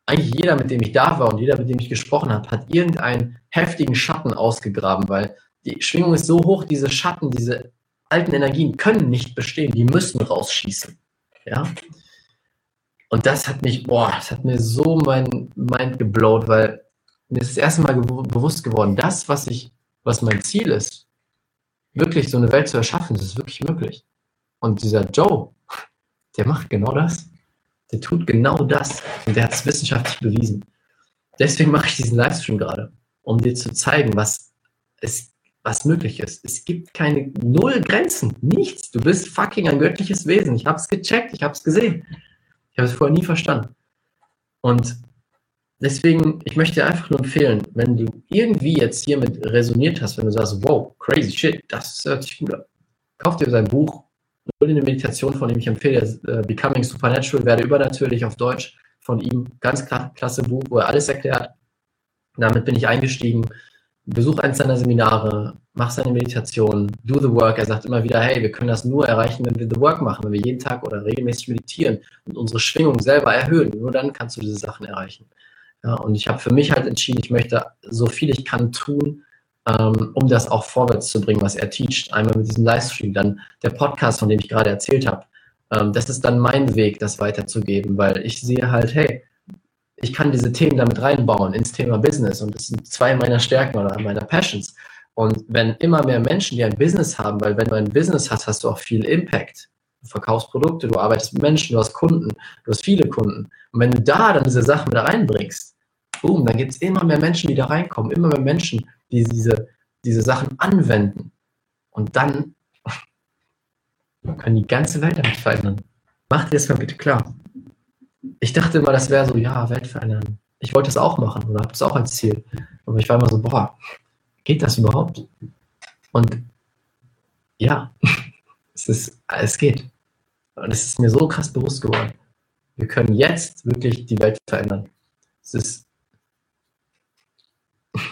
Eigentlich jeder, mit dem ich da war und jeder, mit dem ich gesprochen habe, hat irgendeinen heftigen Schatten ausgegraben, weil die Schwingung ist so hoch, diese Schatten, diese alten Energien können nicht bestehen, die müssen rausschießen. Ja? Und das hat mich, boah, das hat mir so mein Mind geblowt, weil mir ist das erste Mal bewusst geworden, das, was ich, was mein Ziel ist, wirklich so eine Welt zu erschaffen, das ist wirklich möglich. Und dieser Joe, der macht genau das. Der tut genau das. Und der hat es wissenschaftlich bewiesen. Deswegen mache ich diesen Livestream gerade, um dir zu zeigen, was es, was möglich ist. Es gibt keine null Grenzen, nichts. Du bist fucking ein göttliches Wesen. Ich habe es gecheckt, ich habe es gesehen. Ich habe es vorher nie verstanden. Und deswegen, ich möchte dir einfach nur empfehlen, wenn du irgendwie jetzt hiermit resoniert hast, wenn du sagst, wow, crazy shit, das hört sich gut an. Kauf dir sein Buch, hol eine Meditation von ihm, ich empfehle uh, Becoming Supernatural, werde übernatürlich auf Deutsch von ihm, ganz klasse Buch, wo er alles erklärt. Damit bin ich eingestiegen besuch eins seiner Seminare, mach seine Meditation, do the work. Er sagt immer wieder, hey, wir können das nur erreichen, wenn wir the work machen, wenn wir jeden Tag oder regelmäßig meditieren und unsere Schwingung selber erhöhen. Nur dann kannst du diese Sachen erreichen. Ja, und ich habe für mich halt entschieden, ich möchte so viel ich kann tun, ähm, um das auch vorwärts zu bringen, was er teacht. Einmal mit diesem Livestream, dann der Podcast, von dem ich gerade erzählt habe. Ähm, das ist dann mein Weg, das weiterzugeben, weil ich sehe halt, hey, ich kann diese Themen damit reinbauen ins Thema Business und das sind zwei meiner Stärken oder meiner Passions. Und wenn immer mehr Menschen, die ein Business haben, weil wenn du ein Business hast, hast du auch viel Impact. Du verkaufst Produkte, du arbeitest mit Menschen, du hast Kunden, du hast viele Kunden. Und wenn du da dann diese Sachen wieder reinbringst, boom, dann gibt es immer mehr Menschen, die da reinkommen, immer mehr Menschen, die diese, diese Sachen anwenden. Und dann [laughs] können die ganze Welt damit verändern. Mach dir das mal bitte klar ich dachte immer, das wäre so, ja, Welt verändern. Ich wollte das auch machen oder habe das auch als Ziel. Aber ich war immer so, boah, geht das überhaupt? Und ja, [laughs] es, ist, es geht. Und es ist mir so krass bewusst geworden. Wir können jetzt wirklich die Welt verändern. Es ist. [laughs]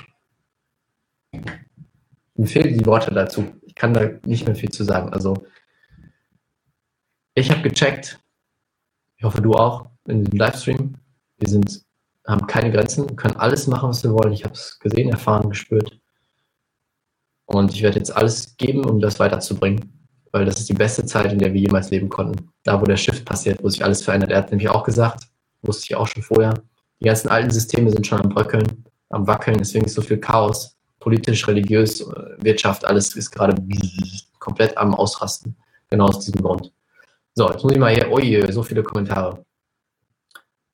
Mir fehlen die Worte dazu. Ich kann da nicht mehr viel zu sagen. Also, ich habe gecheckt, ich hoffe du auch, in dem Livestream. Wir sind, haben keine Grenzen, können alles machen, was wir wollen. Ich habe es gesehen, erfahren, gespürt. Und ich werde jetzt alles geben, um das weiterzubringen. Weil das ist die beste Zeit, in der wir jemals leben konnten. Da, wo der Shift passiert, wo sich alles verändert. Er hat nämlich auch gesagt, wusste ich auch schon vorher, die ganzen alten Systeme sind schon am Bröckeln, am Wackeln, deswegen ist so viel Chaos. Politisch, religiös, Wirtschaft, alles ist gerade komplett am Ausrasten. Genau aus diesem Grund. So, jetzt muss ich mal hier, oh je, so viele Kommentare.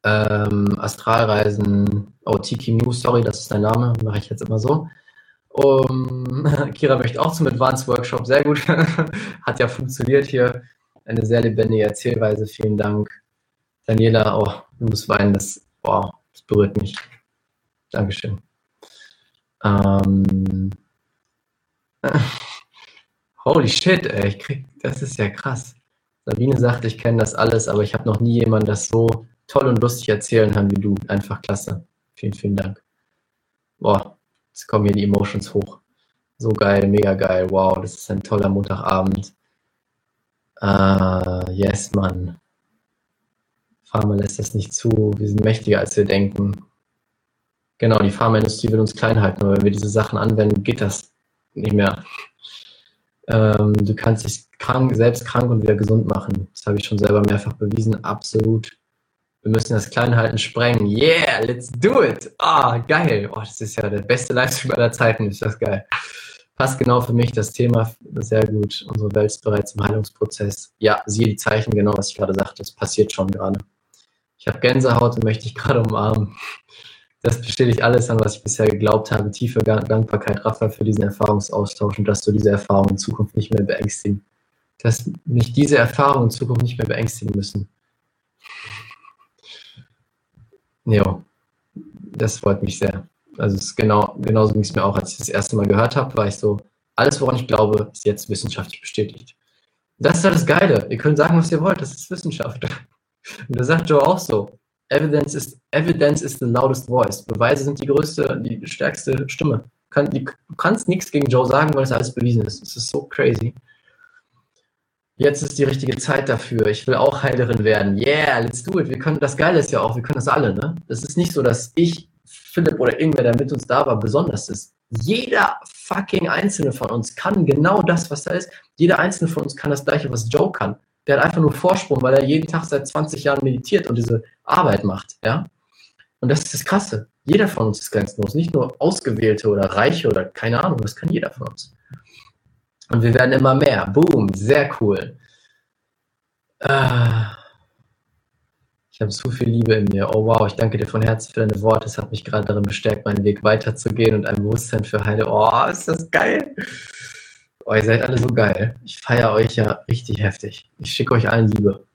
Ähm, Astralreisen, oh, Tiki News, sorry, das ist dein Name, mache ich jetzt immer so. Um, [laughs] Kira möchte auch zum Advanced Workshop, sehr gut. [laughs] Hat ja funktioniert hier. Eine sehr lebendige Erzählweise, vielen Dank. Daniela, oh, du musst weinen, das, oh, das berührt mich. Dankeschön. Ähm, [laughs] holy shit, ey, ich krieg, das ist ja krass. Sabine sagt, ich kenne das alles, aber ich habe noch nie jemanden das so toll und lustig erzählen haben wie du. Einfach klasse. Vielen, vielen Dank. Boah, jetzt kommen hier die Emotions hoch. So geil, mega geil. Wow, das ist ein toller Montagabend. Uh, yes, Mann. Pharma lässt das nicht zu. Wir sind mächtiger, als wir denken. Genau, die Pharmaindustrie will uns klein halten, aber wenn wir diese Sachen anwenden, geht das nicht mehr. Ähm, du kannst dich krank, selbst krank und wieder gesund machen. Das habe ich schon selber mehrfach bewiesen. Absolut. Wir müssen das Kleinhalten sprengen. Yeah, let's do it. Ah, oh, geil. Oh, das ist ja der beste Livestream aller Zeiten. Ist das geil. Passt genau für mich das Thema sehr gut. Unsere Welt ist bereits im Heilungsprozess. Ja, siehe die Zeichen, genau was ich gerade sagte. Das passiert schon gerade. Ich habe Gänsehaut und möchte dich [laughs] gerade umarmen. Das bestätigt alles an, was ich bisher geglaubt habe. Tiefe Dankbarkeit, Raphael, für diesen Erfahrungsaustausch und dass du diese Erfahrung in Zukunft nicht mehr beängstigen. Dass mich diese Erfahrungen in Zukunft nicht mehr beängstigen müssen. Ja, das freut mich sehr. Also es ist genau, genauso ging es mir auch, als ich das erste Mal gehört habe, war ich so, alles, woran ich glaube, ist jetzt wissenschaftlich bestätigt. Das ist ja das Geile. Ihr könnt sagen, was ihr wollt, das ist Wissenschaft. [laughs] Und da sagt Joe auch so, Evidence is, evidence is the loudest voice. Beweise sind die größte, die stärkste Stimme. Kann, die, du kannst nichts gegen Joe sagen, weil es alles bewiesen ist. Es ist so crazy. Jetzt ist die richtige Zeit dafür. Ich will auch Heilerin werden. Yeah, let's do it. Wir können, das Geile ist ja auch, wir können das alle, ne? Es ist nicht so, dass ich, Philipp oder irgendwer, der mit uns da war, besonders ist. Jeder fucking Einzelne von uns kann genau das, was da ist. Jeder Einzelne von uns kann das Gleiche, was Joe kann. Der hat einfach nur Vorsprung, weil er jeden Tag seit 20 Jahren meditiert und diese Arbeit macht, ja. Und das ist das Krasse. Jeder von uns ist grenzenlos. Nicht nur Ausgewählte oder Reiche oder keine Ahnung. Das kann jeder von uns. Und wir werden immer mehr. Boom, sehr cool. Ah. Ich habe so viel Liebe in mir. Oh wow, ich danke dir von Herzen für deine Worte. Es hat mich gerade darin bestärkt, meinen Weg weiterzugehen und ein Bewusstsein für Heide. Oh, ist das geil. Oh, ihr seid alle so geil. Ich feiere euch ja richtig heftig. Ich schicke euch allen Liebe.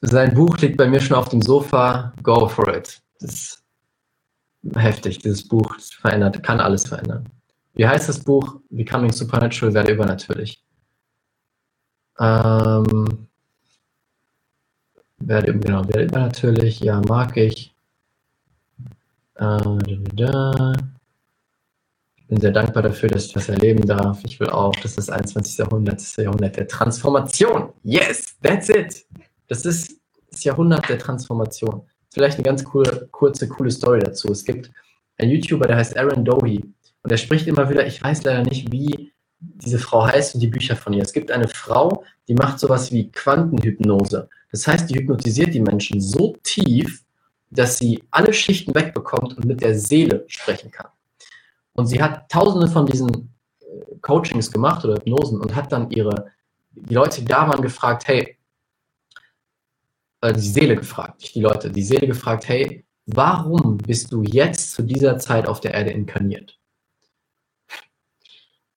Sein Buch liegt bei mir schon auf dem Sofa. Go for it. Das heftig, dieses Buch. Verändert, kann alles verändern. Wie heißt das Buch? Becoming Supernatural, werde übernatürlich. Ähm, werde, genau, werde übernatürlich. Ja, mag ich. Äh, da, da bin sehr dankbar dafür, dass ich das erleben darf. Ich will auch, dass das 21. Jahrhundert ist das Jahrhundert der Transformation. Yes, that's it. Das ist das Jahrhundert der Transformation. Vielleicht eine ganz coole, kurze, coole Story dazu. Es gibt einen YouTuber, der heißt Aaron Dohy. Und er spricht immer wieder, ich weiß leider nicht, wie diese Frau heißt und die Bücher von ihr. Es gibt eine Frau, die macht sowas wie Quantenhypnose. Das heißt, die hypnotisiert die Menschen so tief, dass sie alle Schichten wegbekommt und mit der Seele sprechen kann. Und sie hat tausende von diesen äh, Coachings gemacht oder Hypnosen und hat dann ihre, die Leute, die da waren, gefragt, hey, die Seele gefragt, nicht die Leute, die Seele gefragt, hey, warum bist du jetzt zu dieser Zeit auf der Erde inkarniert?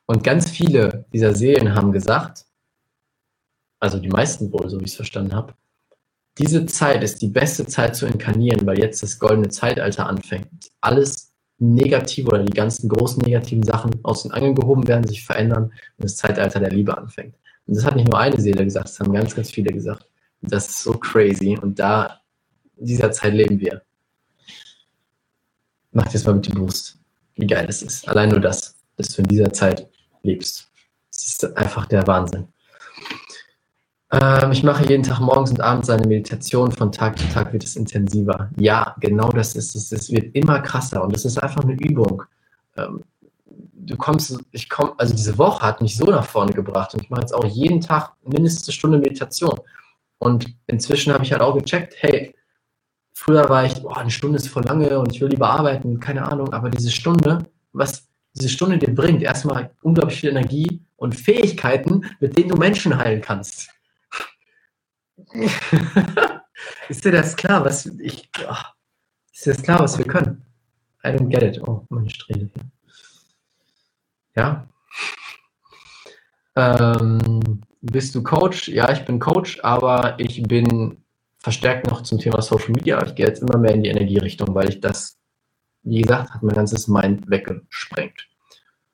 Und ganz viele dieser Seelen haben gesagt, also die meisten wohl, so wie ich es verstanden habe, diese Zeit ist die beste Zeit zu inkarnieren, weil jetzt das goldene Zeitalter anfängt. Alles negative oder die ganzen großen negativen Sachen aus den Angeln gehoben werden, sich verändern und das Zeitalter der Liebe anfängt. Und das hat nicht nur eine Seele gesagt, das haben ganz, ganz viele gesagt. Das ist so crazy. Und da, in dieser Zeit leben wir. Mach dir das mal bitte bewusst, wie geil das ist. Allein nur das, dass du in dieser Zeit lebst. Das ist einfach der Wahnsinn. Ähm, ich mache jeden Tag morgens und abends eine Meditation. Von Tag zu Tag wird es intensiver. Ja, genau das ist es. Es wird immer krasser und es ist einfach eine Übung. Ähm, du kommst, ich komme, also diese Woche hat mich so nach vorne gebracht und ich mache jetzt auch jeden Tag mindestens eine Stunde Meditation. Und inzwischen habe ich halt auch gecheckt, hey, früher war ich, boah, eine Stunde ist voll lange und ich will lieber arbeiten, keine Ahnung, aber diese Stunde, was diese Stunde dir bringt, erstmal unglaublich viel Energie und Fähigkeiten, mit denen du Menschen heilen kannst. [laughs] ist dir das klar, was ich. Oh, ist dir das klar, was wir können? I don't get it. Oh, meine Strähne. Ja. Ähm, bist du Coach? Ja, ich bin Coach, aber ich bin verstärkt noch zum Thema Social Media. Ich gehe jetzt immer mehr in die Energierichtung, weil ich das, wie gesagt, hat mein ganzes Mind weggesprengt.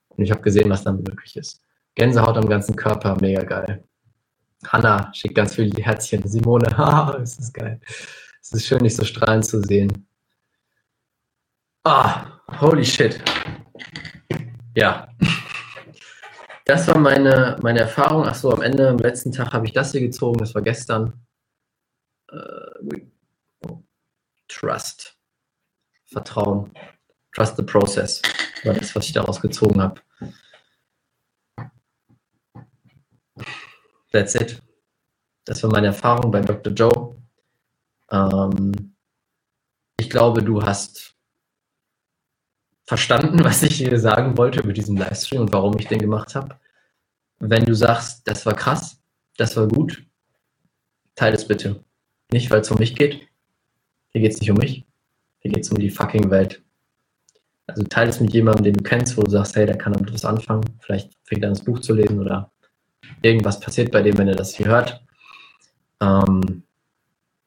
Und ich habe gesehen, was dann möglich ist. Gänsehaut am ganzen Körper, mega geil. Hanna schickt ganz viele Herzchen. Simone, [laughs] haha, ist das geil. Es ist schön, dich so strahlend zu sehen. Ah, holy shit. Ja. Das war meine, meine Erfahrung. Achso, am Ende, am letzten Tag habe ich das hier gezogen. Das war gestern. Uh, Trust. Vertrauen. Trust the process. War das, was ich daraus gezogen habe. That's it. Das war meine Erfahrung bei Dr. Joe. Ähm, ich glaube, du hast verstanden, [laughs] was ich dir sagen wollte über diesen Livestream und warum ich den gemacht habe. Wenn du sagst, das war krass, das war gut, teile es bitte. Nicht, weil es um mich geht. Hier geht es nicht um mich. Hier geht es um die fucking Welt. Also teile es mit jemandem, den du kennst, wo du sagst, hey, der kann damit was anfangen. Vielleicht fängt er an, das Buch zu lesen oder irgendwas passiert bei dem, wenn er das hier hört. Ähm,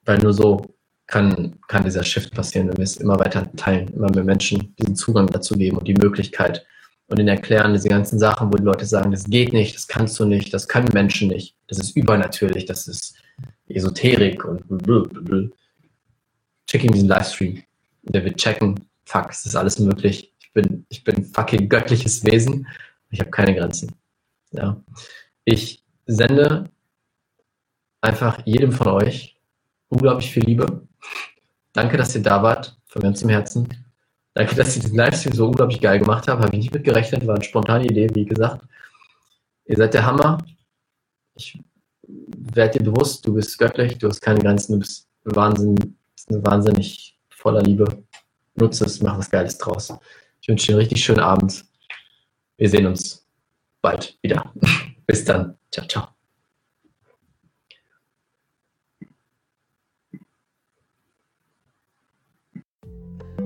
weil nur so kann, kann dieser Shift passieren, wenn wir es immer weiter teilen, immer mehr Menschen diesen Zugang dazu geben und die Möglichkeit und ihnen erklären, diese ganzen Sachen, wo die Leute sagen, das geht nicht, das kannst du nicht, das können Menschen nicht, das ist übernatürlich, das ist Esoterik und blablabla. Check ihm diesen Livestream. Der wird checken, fuck, es ist alles möglich. Ich bin, ich bin fucking göttliches Wesen. Ich habe keine Grenzen. Ja. Ich sende einfach jedem von euch unglaublich viel Liebe. Danke, dass ihr da wart, von ganzem Herzen. Danke, dass ihr diesen Livestream so unglaublich geil gemacht habt. Habe ich nicht mit gerechnet, war eine spontane Idee, wie gesagt. Ihr seid der Hammer. Ich werde dir bewusst, du bist göttlich, du hast keine Grenzen, du bist Wahnsinn, wahnsinnig voller Liebe. Nutze es, mach was Geiles draus. Ich wünsche dir einen richtig schönen Abend. Wir sehen uns bald wieder. [laughs] Bis dann. Ciao, ciao.